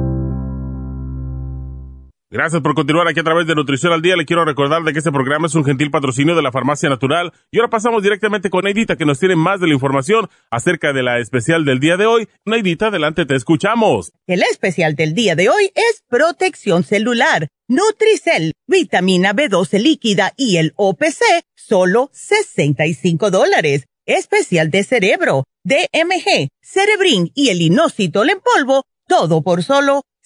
Gracias por continuar aquí a través de Nutrición al Día. Le quiero recordar de que este programa es un gentil patrocinio de la Farmacia Natural. Y ahora pasamos directamente con Neidita, que nos tiene más de la información acerca de la especial del día de hoy. Neidita, adelante, te escuchamos. El especial del día de hoy es protección celular. Nutricel, vitamina B12 líquida y el OPC, solo 65 dólares. Especial de cerebro, DMG, Cerebrin y el inositol en polvo, todo por solo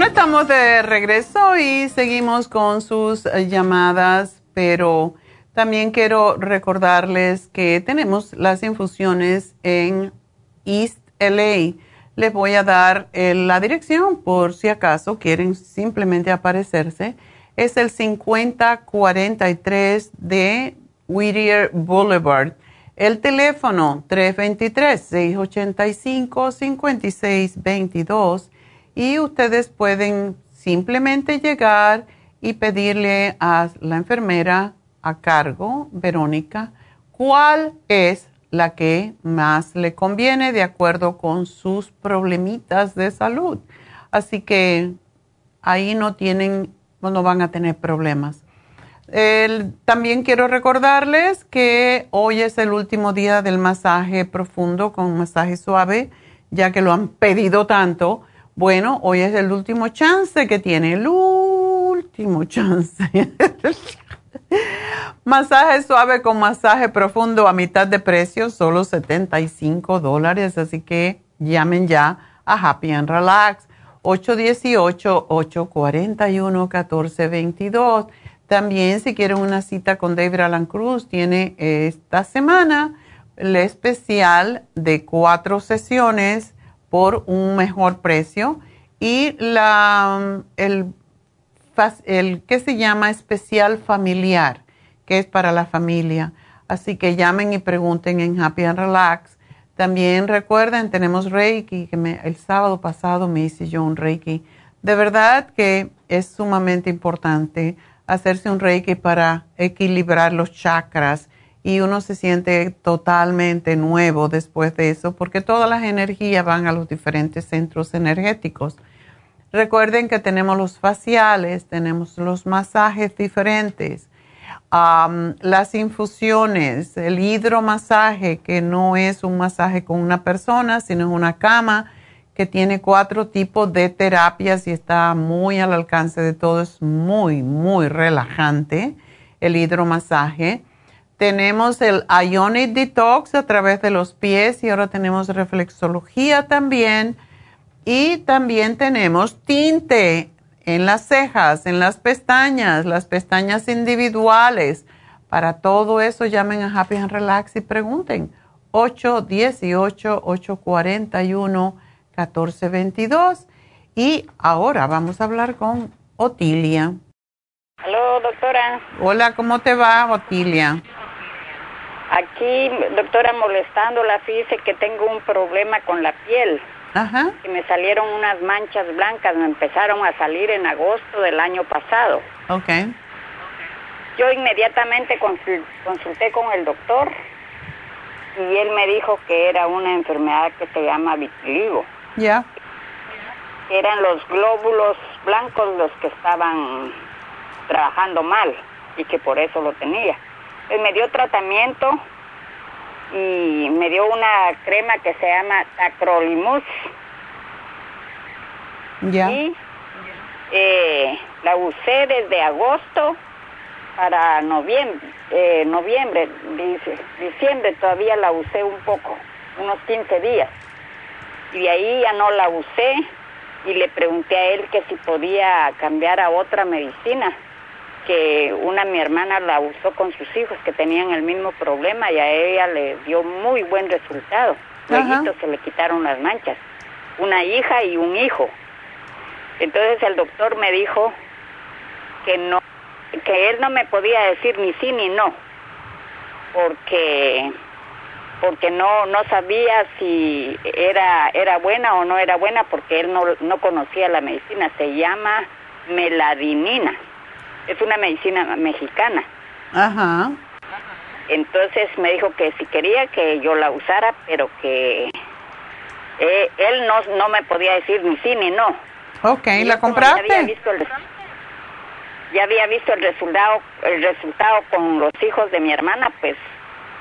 Estamos de regreso y seguimos con sus llamadas, pero también quiero recordarles que tenemos las infusiones en East LA. Les voy a dar eh, la dirección por si acaso quieren simplemente aparecerse. Es el 5043 de Whittier Boulevard. El teléfono 323-685-5622 y ustedes pueden simplemente llegar y pedirle a la enfermera a cargo, Verónica, cuál es la que más le conviene de acuerdo con sus problemitas de salud. Así que ahí no tienen, no van a tener problemas. también quiero recordarles que hoy es el último día del masaje profundo con masaje suave, ya que lo han pedido tanto. Bueno, hoy es el último chance que tiene, el último chance. masaje suave con masaje profundo a mitad de precio, solo 75 dólares. Así que llamen ya a Happy and Relax, 818-841-1422. También si quieren una cita con David Alan Cruz, tiene esta semana el especial de cuatro sesiones por un mejor precio y la, el, que se llama especial familiar, que es para la familia. Así que llamen y pregunten en Happy and Relax. También recuerden, tenemos Reiki, que el sábado pasado me hice yo un Reiki. De verdad que es sumamente importante hacerse un Reiki para equilibrar los chakras y uno se siente totalmente nuevo después de eso porque todas las energías van a los diferentes centros energéticos. Recuerden que tenemos los faciales, tenemos los masajes diferentes, las infusiones, el hidromasaje, que no es un masaje con una persona, sino una cama que tiene cuatro tipos de terapias y está muy al alcance de todo, es muy, muy relajante el hidromasaje tenemos el Ionic Detox a través de los pies y ahora tenemos reflexología también. Y también tenemos tinte en las cejas, en las pestañas, las pestañas individuales. Para todo eso llamen a Happy and Relax y pregunten. 818-841-1422. Y ahora vamos a hablar con Otilia. Hola, doctora. Hola, ¿cómo te va, Otilia? Aquí, doctora, molestándola, dice que tengo un problema con la piel. Ajá. Y me salieron unas manchas blancas, me empezaron a salir en agosto del año pasado. Ok. Yo inmediatamente consulté con el doctor y él me dijo que era una enfermedad que se llama vitiligo. Ya. Eran los glóbulos blancos los que estaban trabajando mal y que por eso lo tenía. Él me dio tratamiento y me dio una crema que se llama Tacrolimus. Ya. Y eh, la usé desde agosto para noviembre, eh, noviembre, dice, diciembre todavía la usé un poco, unos 15 días. Y de ahí ya no la usé y le pregunté a él que si podía cambiar a otra medicina que una mi hermana la usó con sus hijos que tenían el mismo problema y a ella le dio muy buen resultado. Luego se le quitaron las manchas. Una hija y un hijo. Entonces el doctor me dijo que no, que él no me podía decir ni sí ni no, porque porque no no sabía si era era buena o no era buena porque él no no conocía la medicina. Se llama meladinina es una medicina mexicana. Ajá. Entonces me dijo que si quería que yo la usara, pero que eh, él no, no me podía decir ni sí ni no. Ok, ¿la compraste? Ya había, visto el, ya había visto el resultado, el resultado con los hijos de mi hermana, pues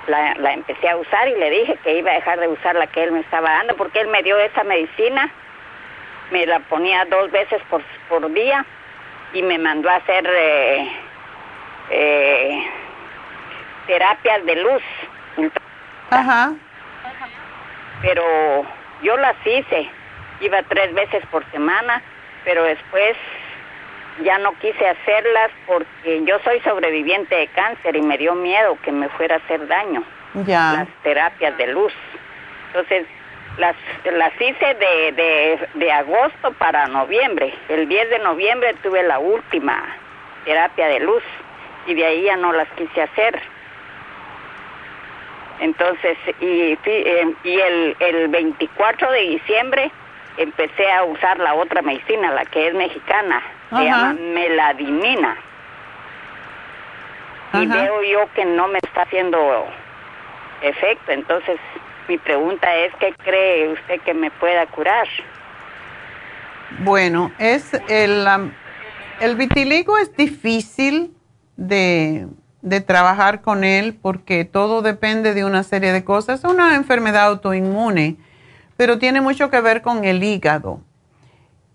la, la empecé a usar y le dije que iba a dejar de usar la que él me estaba dando, porque él me dio esa medicina, me la ponía dos veces por, por día y me mandó a hacer eh, eh, terapias de luz. Ajá. Pero yo las hice, iba tres veces por semana pero después ya no quise hacerlas porque yo soy sobreviviente de cáncer y me dio miedo que me fuera a hacer daño. Ya. Las terapias de luz. Entonces, las, las hice de, de, de agosto para noviembre. El 10 de noviembre tuve la última terapia de luz y de ahí ya no las quise hacer. Entonces, y, eh, y el, el 24 de diciembre empecé a usar la otra medicina, la que es mexicana, se Ajá. llama meladinina. Y veo yo que no me está haciendo efecto, entonces mi pregunta es, ¿qué cree usted que me pueda curar? Bueno, es el, el vitiligo es difícil de, de trabajar con él porque todo depende de una serie de cosas. Es una enfermedad autoinmune, pero tiene mucho que ver con el hígado.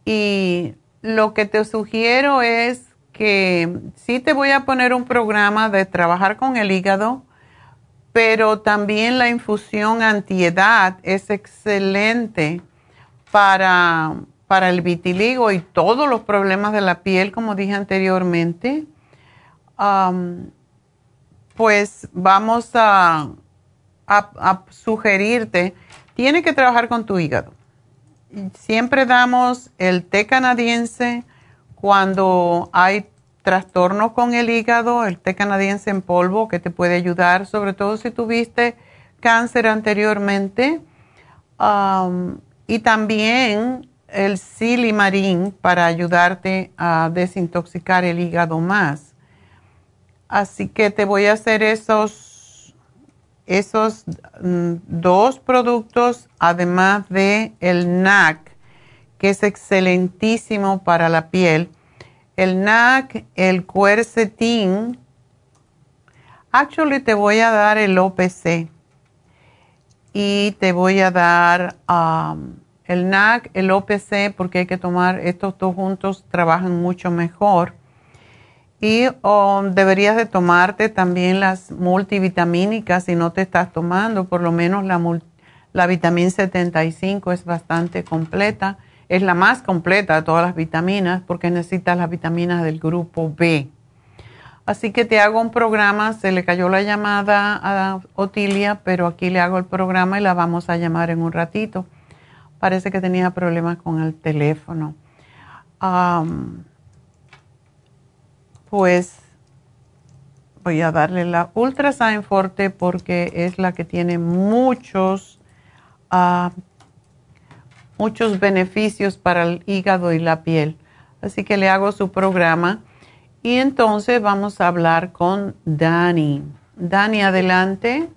Y lo que te sugiero es que sí te voy a poner un programa de trabajar con el hígado, pero también la infusión antiedad es excelente para, para el vitiligo y todos los problemas de la piel, como dije anteriormente. Pues vamos a, a- sugerirte, tienes que trabajar con tu hígado. Siempre damos el té canadiense cuando hay trastornos con el hígado, el té canadiense en polvo que te puede ayudar, sobre todo si tuviste cáncer anteriormente. Y también el silimarín para ayudarte a desintoxicar el hígado más. Así que te voy a hacer esos, esos mm, dos productos, además de el NAC, que es excelentísimo para la piel. El NAC, el cuercetín. Actually, te voy a dar el OPC y te voy a dar um, el NAC, el OPC, porque hay que tomar estos dos juntos, trabajan mucho mejor. Y um, deberías de tomarte también las multivitamínicas si no te estás tomando, por lo menos la, la vitamina 75 es bastante completa, es la más completa de todas las vitaminas porque necesitas las vitaminas del grupo B. Así que te hago un programa, se le cayó la llamada a Otilia, pero aquí le hago el programa y la vamos a llamar en un ratito. Parece que tenía problemas con el teléfono. Pues voy a darle la Ultrasign Forte porque es la que tiene muchos, ah, muchos beneficios para el hígado y la piel. Así que le hago su programa. Y entonces vamos a hablar con Dani. Dani, adelante.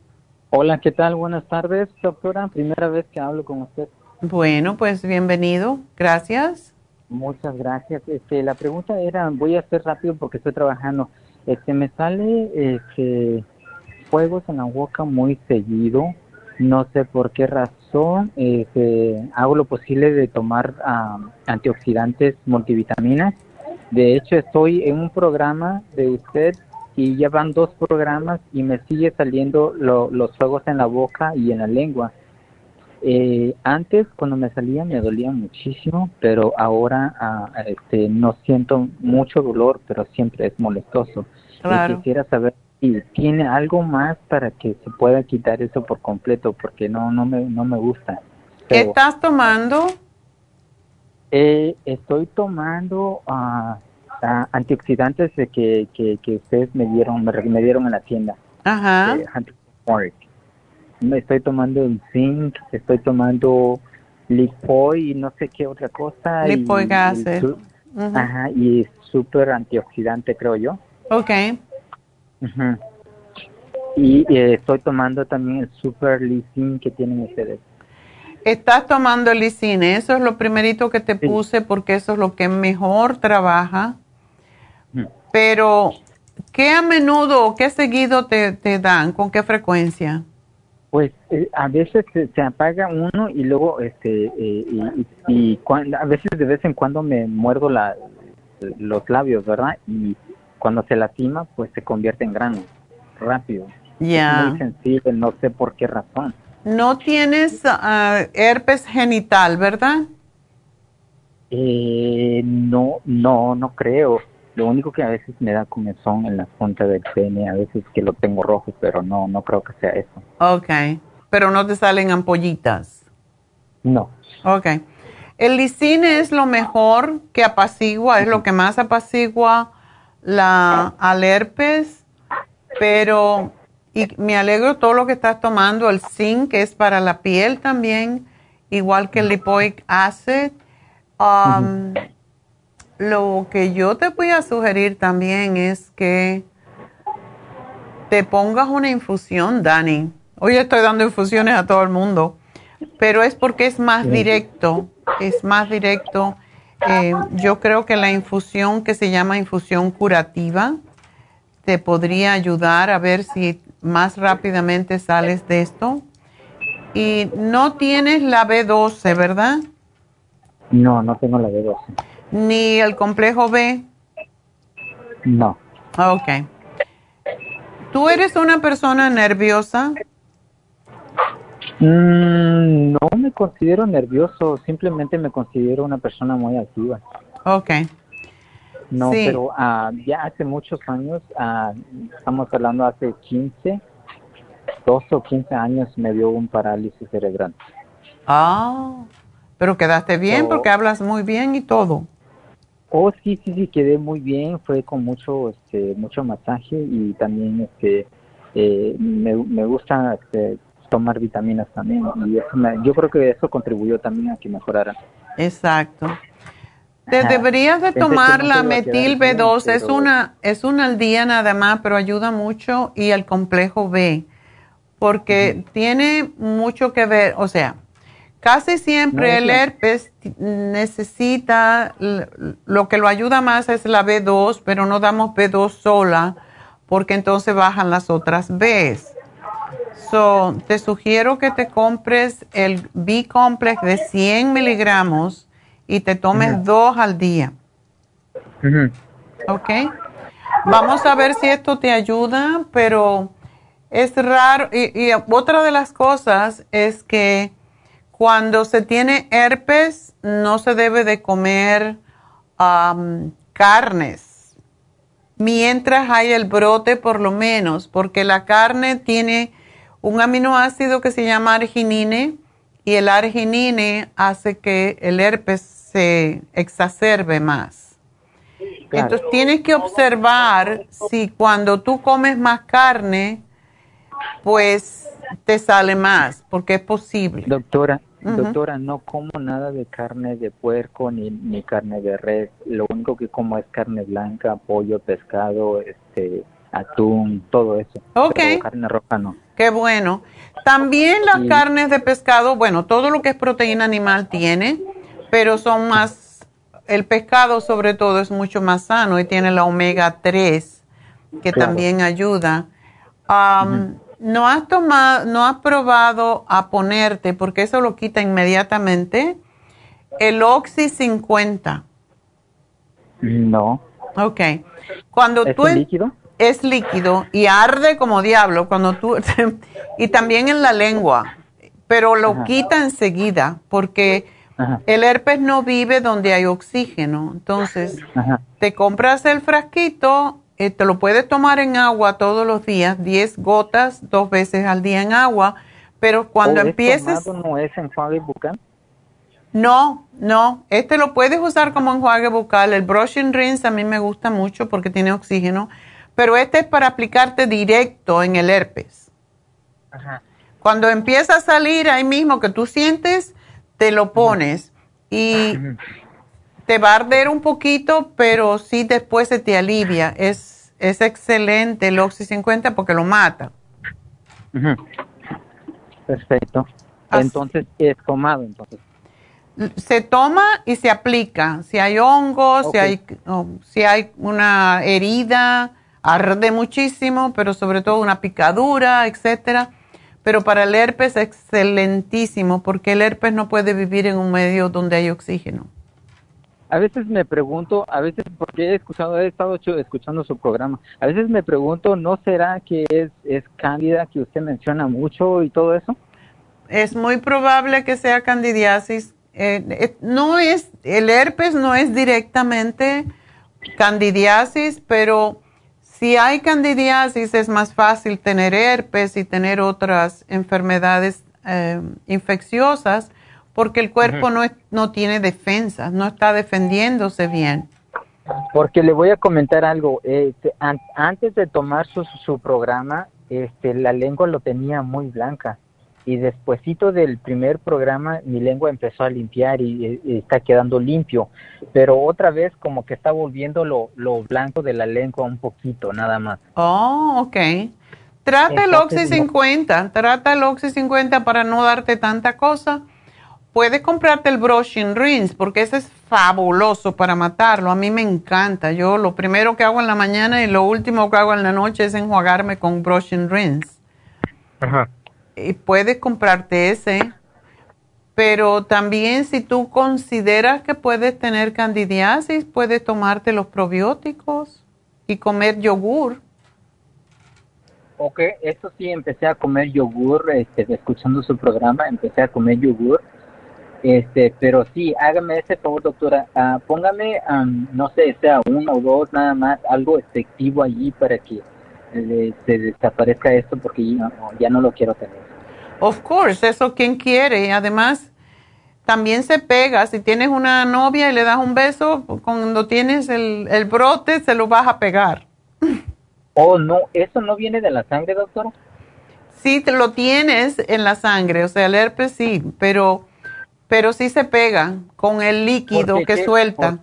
Hola, ¿qué tal? Buenas tardes, doctora. Primera vez que hablo con usted. Bueno, pues bienvenido. Gracias. Muchas gracias. Este, la pregunta era, voy a hacer rápido porque estoy trabajando. Este, me sale este, fuegos en la boca muy seguido. No sé por qué razón. Este, hago lo posible de tomar ah, antioxidantes, multivitaminas. De hecho, estoy en un programa de usted y ya van dos programas y me sigue saliendo lo- los fuegos en la boca y en la lengua. Eh, antes, cuando me salía, me dolía muchísimo, pero ahora ah, este, no siento mucho dolor, pero siempre es molestoso. Y quisiera saber si tiene algo más para que se pueda quitar eso por completo, porque no, no, me, no me gusta. ¿Qué estás tomando? eh, estoy tomando ah, antioxidantes de que, que, que ustedes me dieron, me, dieron en la tienda. Ajá. Park. Me estoy tomando el zinc, estoy tomando lipoy y no sé qué otra cosa. y- Lipoic y su- Ujú. Ajá, y es súper antioxidante, creo yo. Ujú. Y eh, estoy tomando también el super lisín que tienen ustedes. Estás tomando el lisine. Eso es lo primerito que te puse porque eso es lo que mejor trabaja. Mm. Pero, ¿qué a menudo qué seguido te, te dan? ¿Con qué frecuencia? Pues eh, a veces se, se apaga uno y luego, este, eh, y, y- a veces de vez en cuando me muerdo la, los labios, ¿verdad? Y cuando se lastima, pues se convierte en grano, rápido. Ya. Muy sensible, no sé por qué razón. No tienes ah, herpes genital, ¿verdad? Eh, no, no, no creo. Lo único que a veces me da comezón en la punta del pene, a veces que lo tengo rojo, pero no, no creo que sea eso. Ok, pero no te salen ampollitas. No. Ok. El lisine es lo mejor que apacigua, es lo que más apacigua la al herpes, pero y me alegro todo lo que estás tomando, el zinc que es para la piel también, igual que el lipoic acid. Um, lo que yo te voy a sugerir también es que te pongas una infusión, Dani. Hoy estoy dando infusiones a todo el mundo, pero es porque es más directo, es más directo. Eh, yo creo que la infusión que se llama infusión curativa te podría ayudar a ver si más rápidamente sales de esto. Y no tienes la B12, ¿verdad? No, no tengo la B12. Ni el complejo B. No. Ok. ¿Tú eres una persona nerviosa? Mm, no me considero nervioso, simplemente me considero una persona muy activa. Ok. No, Sí. pero ah, ya hace muchos años, ah, estamos hablando hace 15, 12 o 15 años, me dio un parálisis cerebral. Ah, pero quedaste bien Oh. porque hablas muy bien y todo. Oh, sí, sí, sí, quedé muy bien, fue con mucho, este, mucho masaje y también, este, eh, me, me gusta este, tomar vitaminas también y eso me- yo creo que eso contribuyó también a que mejorara. Exacto. Te Ajá. deberías de Pensé tomar no la metil bien, B2, es pero- una es una al día nada más, pero ayuda mucho y el complejo B porque tiene mucho que ver, o sea, casi siempre No, el herpes necesita lo que lo ayuda más es la B2, pero no damos B2 sola porque entonces bajan las otras Bs. So, te sugiero que te compres el B-Complex de 100 miligramos y te tomes dos al día, ¿ok? Vamos a ver si esto te ayuda, pero es raro. Y, y otra de las cosas es que cuando se tiene herpes no se debe de comer carnes mientras hay el brote por lo menos, porque la carne tiene un aminoácido que se llama arginine y el arginine hace que el herpes se exacerbe más. Claro. Entonces tienes que observar si cuando tú comes más carne, pues te sale más, porque es posible. Doctora, doctora, no como nada de carne de puerco ni, ni carne de res. Lo único que como es carne blanca, pollo, pescado, este, atún, todo eso. Ok. Pero carne roja no. Qué bueno. También las Sí. carnes de pescado, bueno, todo lo que es proteína animal tiene, pero son más, el pescado sobre todo es mucho más sano y tiene la omega 3 que Claro. también ayuda. ¿No has tomado, no has probado a ponerte, porque eso lo quita inmediatamente, el Oxy 50? No. Ok. Cuando ¿Es tú un en- líquido? Es líquido y arde como diablo cuando tú y también en la lengua, pero lo Ajá. quita enseguida porque Ajá. el herpes no vive donde hay oxígeno. Entonces, Ajá. te compras el frasquito, eh, te lo puedes tomar en agua todos los días, 10 gotas, dos veces al día en agua, pero cuando ¿O es empieces no es enjuague bucal? no, no. Este lo puedes usar como enjuague bucal. El brushing rinse a mí me gusta mucho porque tiene oxígeno, pero este es para aplicarte directo en el herpes. Ajá. Cuando empieza a salir ahí mismo que tú sientes, te lo pones y te va a arder un poquito, pero sí después se te alivia. Es, es excelente el Oxy 50 porque lo mata. Perfecto. Entonces es tomado, entonces. se toma y se aplica. Si hay hongos, si hay oh, si hay una herida, arde muchísimo, pero sobre todo una picadura, etcétera. Pero para el herpes es excelentísimo porque el herpes no puede vivir en un medio donde hay oxígeno. A veces me pregunto, a veces porque he escuchado, he estado escuchando su programa, a veces me pregunto, ¿no será que es, es cándida que usted menciona mucho y todo eso? Es muy probable que sea candidiasis eh, eh, no es, el herpes no es directamente candidiasis, pero si hay candidiasis es más fácil tener herpes y tener otras enfermedades eh, infecciosas porque el cuerpo no, no tiene defensas, no está defendiéndose bien. Porque le voy a comentar algo. Este, antes de tomar su, su programa, este, la lengua lo tenía muy blanca y despuesito del primer programa mi lengua empezó a limpiar y, está quedando limpio, pero otra vez como que está volviendo lo, lo, blanco de la lengua un poquito, nada más. Oh, ok. Trata el Oxy 50, trata el Oxy 50 para no darte tanta cosa. Puedes comprarte el brushing rinse porque ese es fabuloso para matarlo. A mí me encanta. Yo lo primero que hago en la mañana y lo último que hago en la noche es enjuagarme con brushing rinse. Ajá puedes comprarte ese, pero también si tú consideras que puedes tener candidiasis, puedes tomarte los probióticos y comer yogur. Ok, eso sí, empecé a comer yogur, este, escuchando su programa, empecé a comer yogur, este, pero sí, hágame ese favor, doctora, uh, póngame, no sé, sea uno o dos nada más, algo efectivo allí para que eh, se desaparezca esto porque ya, ya no lo quiero tener. Of course, eso quien quiere. Además, también se pega. Si tienes una novia y le das un beso, cuando tienes el, el brote, se lo vas a pegar. Oh, no, ¿eso no viene de la sangre, doctora? Sí, te lo tienes en la sangre, o sea, el herpes sí, pero, pero sí se pega con el líquido que suelta.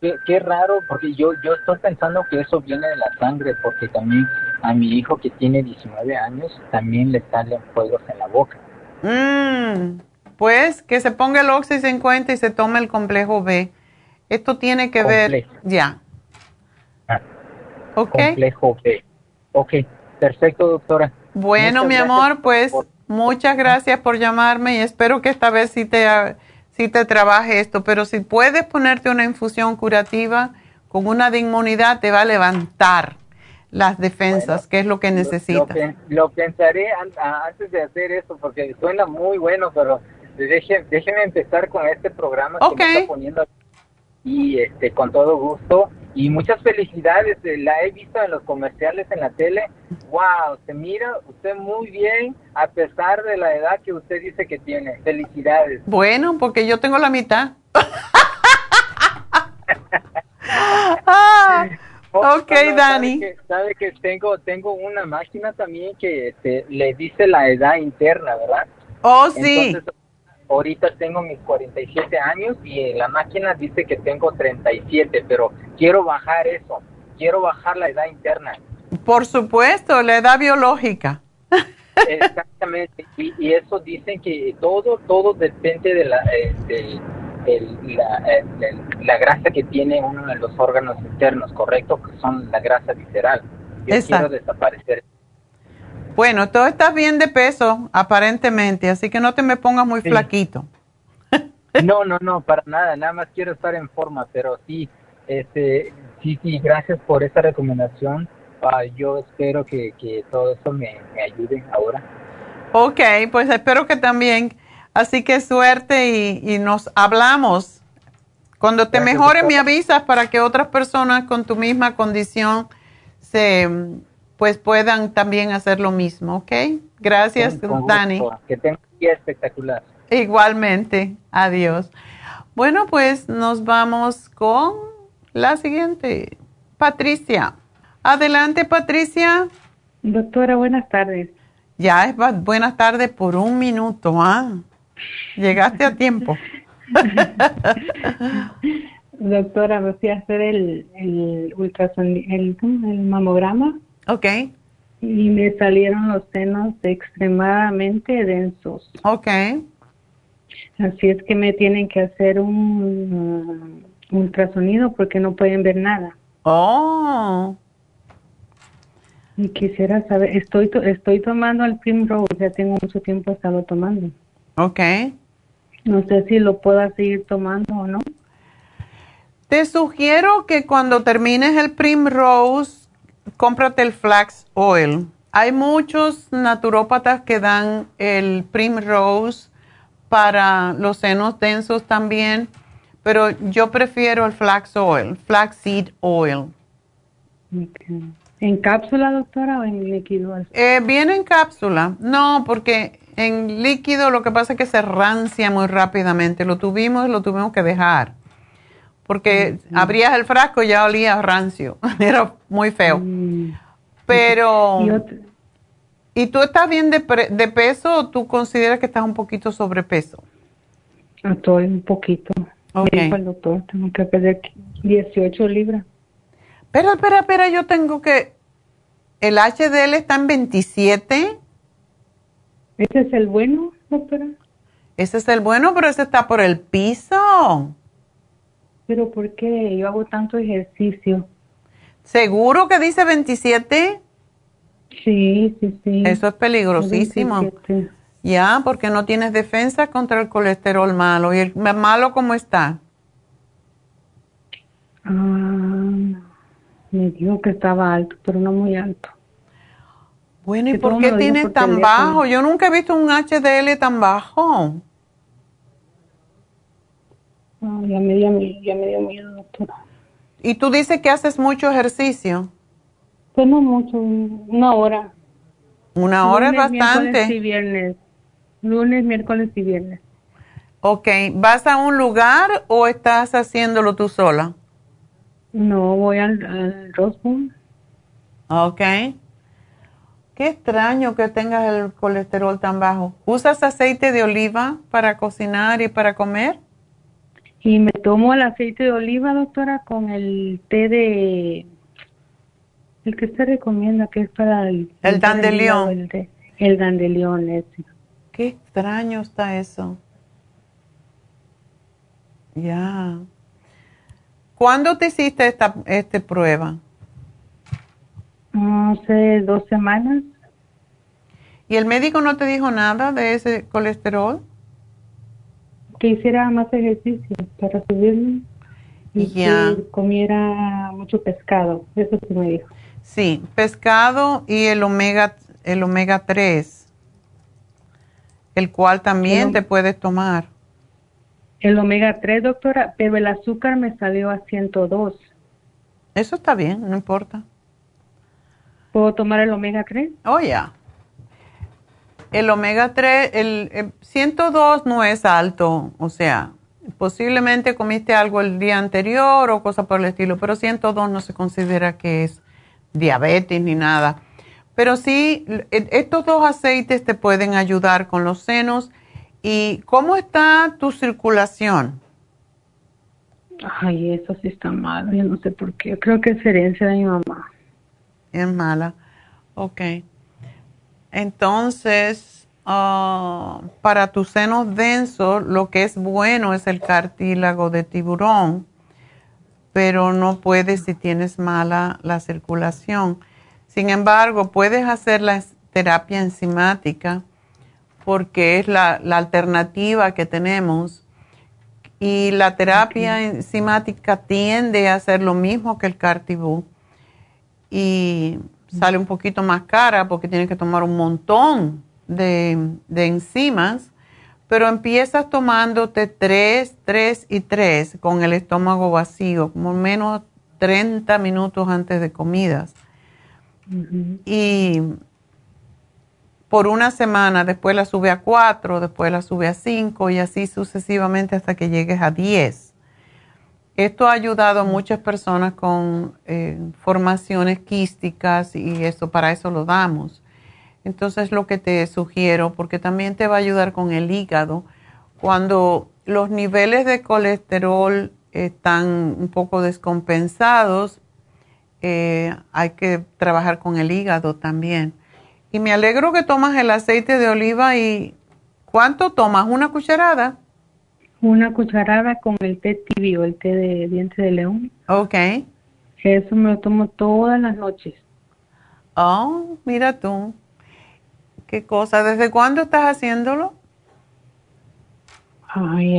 Qué, raro, porque yo, yo estoy pensando que eso viene de la sangre, porque también a mi hijo que tiene 19 años también le salen fuegos en la boca. Mm, pues que se ponga el Oxy 50 y se tome el complejo B. Esto tiene que ver ya. Ah, Complejo B. Ok, perfecto, doctora. Bueno, mi amor, pues muchas gracias por llamarme y espero que esta vez sí te, sí te trabaje esto. Pero si puedes ponerte una infusión curativa con una de inmunidad, te va a levantar las defensas, que es lo que necesita. Lo, pensaré antes de hacer eso, porque suena muy bueno, pero déjeme, empezar con este programa que me está poniendo y este con todo gusto y muchas felicidades eh, la he visto en los comerciales en la tele wow se mira usted muy bien a pesar de la edad que usted dice que tiene felicidades bueno porque yo tengo la mitad ah, ok, Dani. Sabe que, tengo, tengo una máquina también que este, le dice la edad interna, ¿verdad? Oh, sí. Entonces, ahorita tengo mis 47 años y la máquina dice que tengo 37, pero quiero bajar eso, quiero bajar la edad interna. Por supuesto, la edad biológica. Exactamente, y, eso dicen que todo, todo depende de la, este, la, grasa que tiene uno de los órganos internos, ¿correcto? Que son la grasa visceral. Yo quiero desaparecer. Bueno, todo está bien de peso, aparentemente, así que no te me pongas muy flaquito. No, no, no, para nada, nada más quiero estar en forma, pero sí, este, sí, sí, gracias por esta recomendación. Ah, yo espero que, que todo eso me, me ayude ahora. Ok, pues espero que también Así que suerte y, nos hablamos. Cuando te mejores me avisas para que otras personas con tu misma condición se pues puedan también hacer lo mismo, ¿ok? Gracias, Dani. Que tenga un día espectacular. Igualmente. Adiós. Bueno, pues nos vamos con la siguiente. Patricia. Adelante, Patricia. Doctora, buenas tardes. Ya es buenas tardes por un minuto, ¿ah? Llegaste a tiempo. Doctora, me fui a hacer el, el el, el mamograma. Ok. Y me salieron los senos extremadamente densos. Ok. Así es que me tienen que hacer un ultrasonido porque no pueden ver nada. Oh. Y quisiera saber, estoy estoy tomando el Primrose, ya tengo mucho tiempo estado tomando. Ok. No sé si lo pueda seguir tomando o no. Te sugiero que cuando termines el Primrose, cómprate el Flax Oil. Hay muchos naturópatas que dan el Primrose para los senos densos también, pero yo prefiero el flax oil, flaxseed oil. ¿En cápsula, doctora, o en líquido? Eh, viene en cápsula. No, porque en líquido lo que pasa es que se rancia muy rápidamente. Lo tuvimos, lo tuvimos que dejar. Porque abrías el frasco y ya olía rancio. Era muy feo. Mm. Pero... ¿Y tú estás bien de, de, peso o tú consideras que estás un poquito sobrepeso? Estoy un poquito. Okay. el doctor, tengo que perder 18 libras. Espera, espera, espera, yo tengo que... ¿El HDL está en 27? ¿Ese es el bueno, doctora? Ese es el bueno, pero ese está por el piso. ¿Pero por qué? Yo hago tanto ejercicio. ¿Seguro que dice 27? Sí, sí, sí. Eso es peligrosísimo. Ya, porque no tienes defensa contra el colesterol malo. ¿Y el malo cómo está? Ah, me dijo que estaba alto, pero no muy alto. Bueno, ¿y por qué tienes tan bajo? Yo nunca he visto un HDL tan bajo. Ya me dio, ya me dio miedo, doctora. ¿Y tú dices que haces mucho ejercicio? Pues no mucho, una hora. Una hora es bastante. Miércoles y viernes. Lunes, miércoles y viernes. Ok, ¿vas a un lugar o estás haciéndolo tú sola? No, voy al, al Rosebowl. Ok. Qué extraño que tengas el colesterol tan bajo. ¿Usas aceite de oliva para cocinar y para comer? Y me tomo el aceite de oliva, doctora, con el té de el que usted recomienda que es para el... El dandelión. El, el dandelión ese. Qué extraño está eso. Ya. ¿Cuándo te hiciste esta, esta prueba? Hace dos semanas. ¿Y el médico no te dijo nada de ese colesterol? Que hiciera más ejercicio para subirlo y que comiera mucho pescado. Eso sí me dijo. Sí, pescado y el omega, el omega 3, el cual también te puedes tomar. El omega 3, doctora, pero el azúcar me salió a 102. Eso está bien, no importa. ¿Puedo tomar el omega 3? Oh, ya. El omega 3, el, el 102 no es alto, o sea, posiblemente comiste algo el día anterior o cosa por el estilo, pero 102 no se considera que es diabetes ni nada. Pero sí, e, estos dos aceites te pueden ayudar con los senos. ¿Y cómo está tu circulación? Ay, eso sí está mal. Yo no sé por qué. Creo que es herencia de mi mamá. Es mala. Ok. Entonces, ah, para tus senos densos, lo que es bueno es el cartílago de tiburón pero no puedes si tienes mala la circulación. Sin embargo, puedes hacer la terapia enzimática porque es la, alternativa que tenemos. Y la terapia enzimática tiende a hacer lo mismo que el cartibú. Y sale un poquito más cara porque tienes que tomar un montón de, de enzimas pero empiezas tomándote tres, tres y tres con el estómago vacío, como menos 30 minutos antes de comidas. Y por una semana, después la sube a cuatro, después la sube a cinco y así sucesivamente hasta que llegues a diez. Esto ha ayudado a muchas personas con eh, formaciones quísticas y eso, para eso lo damos. Entonces lo que te sugiero, porque también te va a ayudar con el hígado, cuando los niveles de colesterol están un poco descompensados, eh, hay que trabajar con el hígado también. Y me alegro que tomas el aceite de oliva y ¿cuánto tomas? ¿Una cucharada? Una cucharada con el té tibio, el té de diente de león. Ok. Eso me lo tomo todas las noches. Oh, mira tú. ¿Qué cosa? ¿Desde cuándo estás haciéndolo? Ay,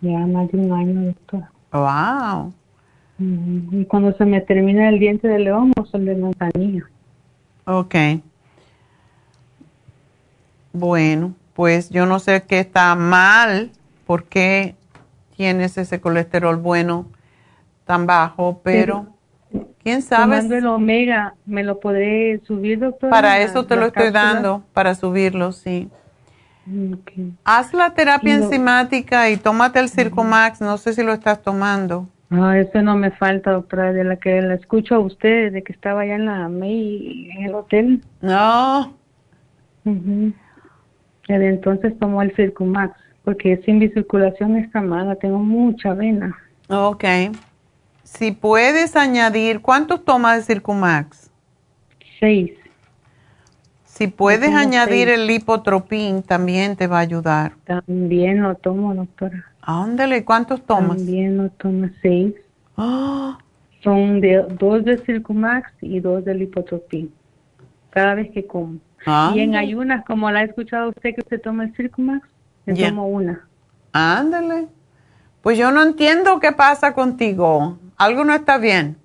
ya, más de un año, doctora. Wow. Y cuando se me termina el diente de león, uso el de manzanilla. Ok. Bueno, pues yo no sé qué está mal, por qué tienes ese colesterol bueno tan bajo, pero, quién sabe. Tomando el omega, ¿me lo podré subir, doctor? Para eso te lo estoy dando, para subirlo, sí. Haz la terapia enzimática y tómate el Circumax, no sé si lo estás tomando. No, eso no me falta, doctora, de la que la escucho a usted, de que estaba allá en la May, en el hotel. No. Desde entonces tomó el Circumax, porque sin mi circulación está mala, tengo mucha vena. Ok. Si puedes añadir, ¿cuántos tomas de Circumax? Seis. Si puedes añadir el lipotropín, también te va a ayudar. También lo tomo, doctora. Ándale, ¿cuántos tomas? También lo tomo seis. ¡Ah! Son de, dos de Circumax y dos de lipotropín. Cada vez que como. Y en ayunas, como la ha escuchado usted que usted toma el Circumax, me tomo una. Ándale. Pues yo no entiendo qué pasa contigo. Algo no está bien.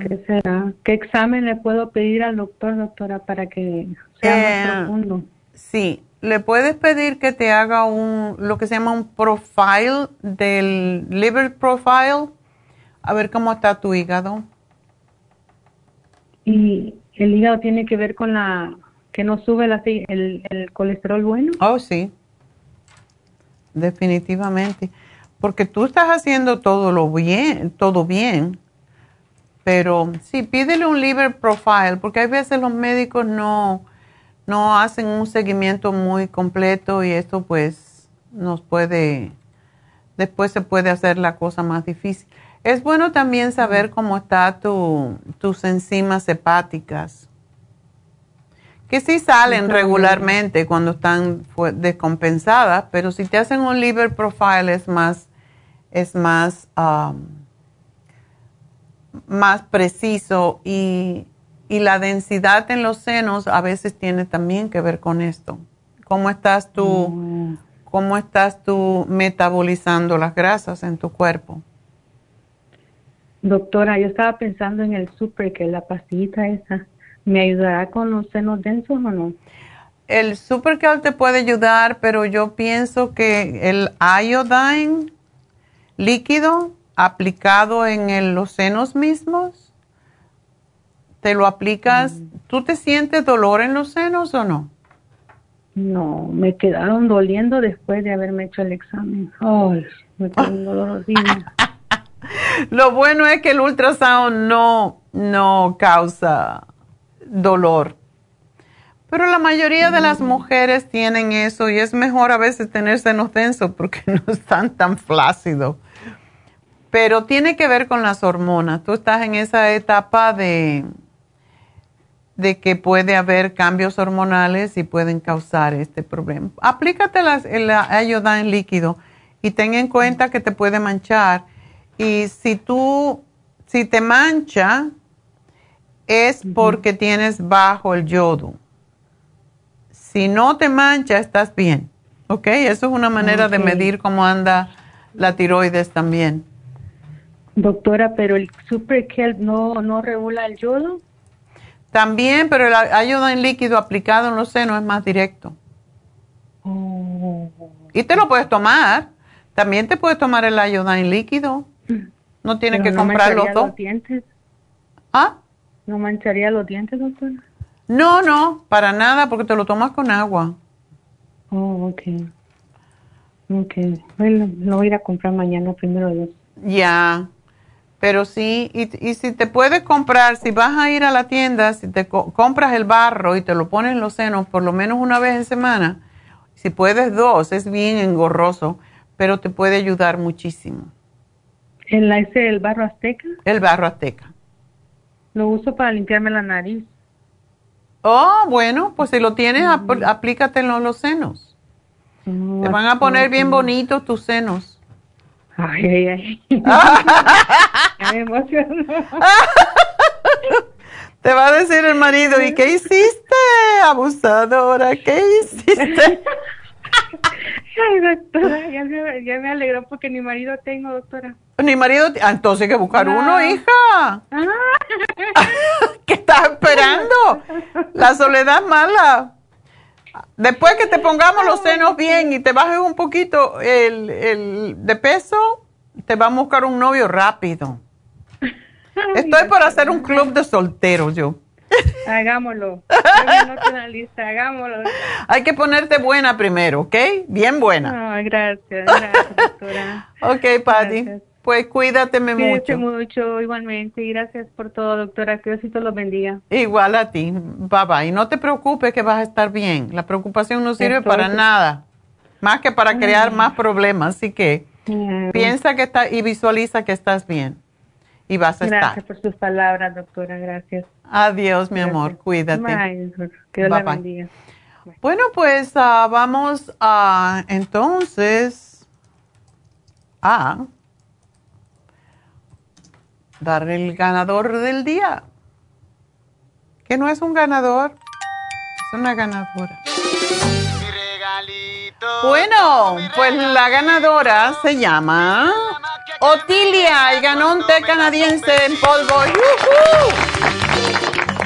¿Qué será? ¿Qué examen le puedo pedir al doctor, doctora, para que sea más Eh, profundo? Sí, le puedes pedir que te haga un, lo que se llama un profile del liver profile, a ver cómo está tu hígado. Y el hígado tiene que ver con la que no sube el, el colesterol bueno. Oh, sí. Definitivamente. Porque tú estás haciendo todo lo bien, todo bien. Pero sí, pídele un liver profile, porque hay veces los médicos no, no hacen un seguimiento muy completo y esto pues nos puede, después se puede hacer la cosa más difícil. Es bueno también saber cómo está tu, tus enzimas hepáticas, que sí salen regularmente cuando están descompensadas, pero si te hacen un liver profile es más, es más, um, más preciso y, y la densidad en los senos a veces tiene también que ver con esto. ¿Cómo estás tú, cómo estás tú metabolizando las grasas en tu cuerpo? Doctora, yo estaba pensando en el super, que la pastillita esa, ¿me ayudará con los senos densos o no? El Supercal te puede ayudar, pero yo pienso que el iodine líquido aplicado en el- los senos mismos, te lo aplicas, ¿tú te sientes dolor en los senos o no? No, me quedaron doliendo después de haberme hecho el examen. Ay, me quedó un dolor horrible. Lo bueno es que el ultrasound no, no causa dolor. Pero la mayoría de las mujeres tienen eso y es mejor a veces tener senos densos porque no están tan flácidos. Pero tiene que ver con las hormonas. Tú estás en esa etapa de, de que puede haber cambios hormonales y pueden causar este problema. Aplícate las- el iodine líquido y ten en cuenta que te puede manchar. Y si tú, si te mancha, es porque tienes bajo el yodo. Si no te mancha, estás bien. ¿Ok? Eso es una manera de medir cómo anda la tiroides también. Doctora, pero el super kelp no, no regula el yodo. También, pero el iodine líquido aplicado en los senos es más directo. Oh. Y te lo puedes tomar. También te puedes tomar el iodine líquido. No tienes Pero que no comprar los dos. los dientes. ¿Ah? ¿No mancharía los dientes, doctora? No, no, para nada, porque te lo tomas con agua. Oh, ok. Ok. Bueno, lo voy a ir a comprar mañana primero Dios. Ya, pero sí, y, y si te puedes comprar, si vas a ir a la tienda, si te co- compras el barro y te lo pones en los senos por lo menos una vez en semana, si puedes dos, es bien engorroso, pero te puede ayudar muchísimo. ¿El, ese, el barro azteca? El barro azteca. Lo uso para limpiarme la nariz. Oh, bueno, pues si lo tienes, apl- aplícatelo en los senos. Te van a poner bien bonitos tus senos. Ay, ay, ay. Me emociono. Te va a decir el marido, ¿y qué hiciste, abusadora? ¿Qué hiciste? Ay, doctora, ya me, ya me alegró porque ni marido tengo, doctora. Ni marido, ah, entonces hay que buscar No. uno, hija. ¿Qué estás esperando? La soledad mala. Después que te pongamos los senos bien y te bajes un poquito el, el de peso, te va a buscar un novio rápido. Estoy por hacer un club de solteros yo. Hagámoslo. lista, hagámoslo. Hay que ponerte buena primero, ¿ok? Bien buena. Ah, gracias, gracias, doctora. ok, Patty. Pues cuídateme Cuídate mucho. mucho, igualmente. Gracias por todo, doctora. Que Diosito los bendiga. Igual a ti. Bye bye. Y no te preocupes que vas a estar bien. La preocupación no sirve para nada. Más que para crear más problemas. Así que piensa que está y visualiza que estás bien y vas a estar. Gracias por sus palabras, doctora. Gracias. Adiós, mi amor. Cuídate. Bye. Que Dios la bendiga. Bueno, pues ah, vamos a entonces a dar el ganador del día. Que no es un ganador, es una ganadora. Bueno, pues la ganadora se llama Otilia y ganó un té canadiense en polvo.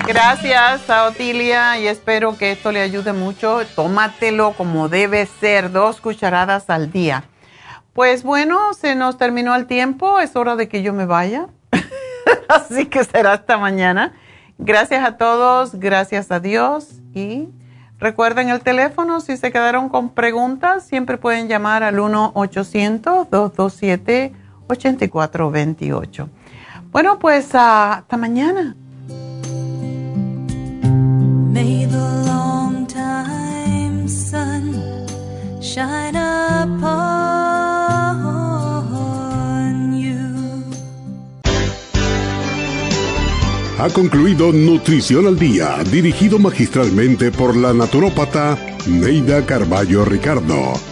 Gracias a Otilia y espero que esto le ayude mucho. Tómatelo como debe ser, dos cucharadas al día. Pues bueno, se nos terminó el tiempo, es hora de que yo me vaya. Así que será hasta mañana. Gracias a todos, gracias a Dios y recuerden el teléfono, si se quedaron con preguntas, siempre pueden llamar al 1-800-227. 8428. Bueno, pues uh, hasta mañana. May the long time sun shine upon you. Ha concluido Nutrición al Día, dirigido magistralmente por la naturópata Neida Carballo Ricardo.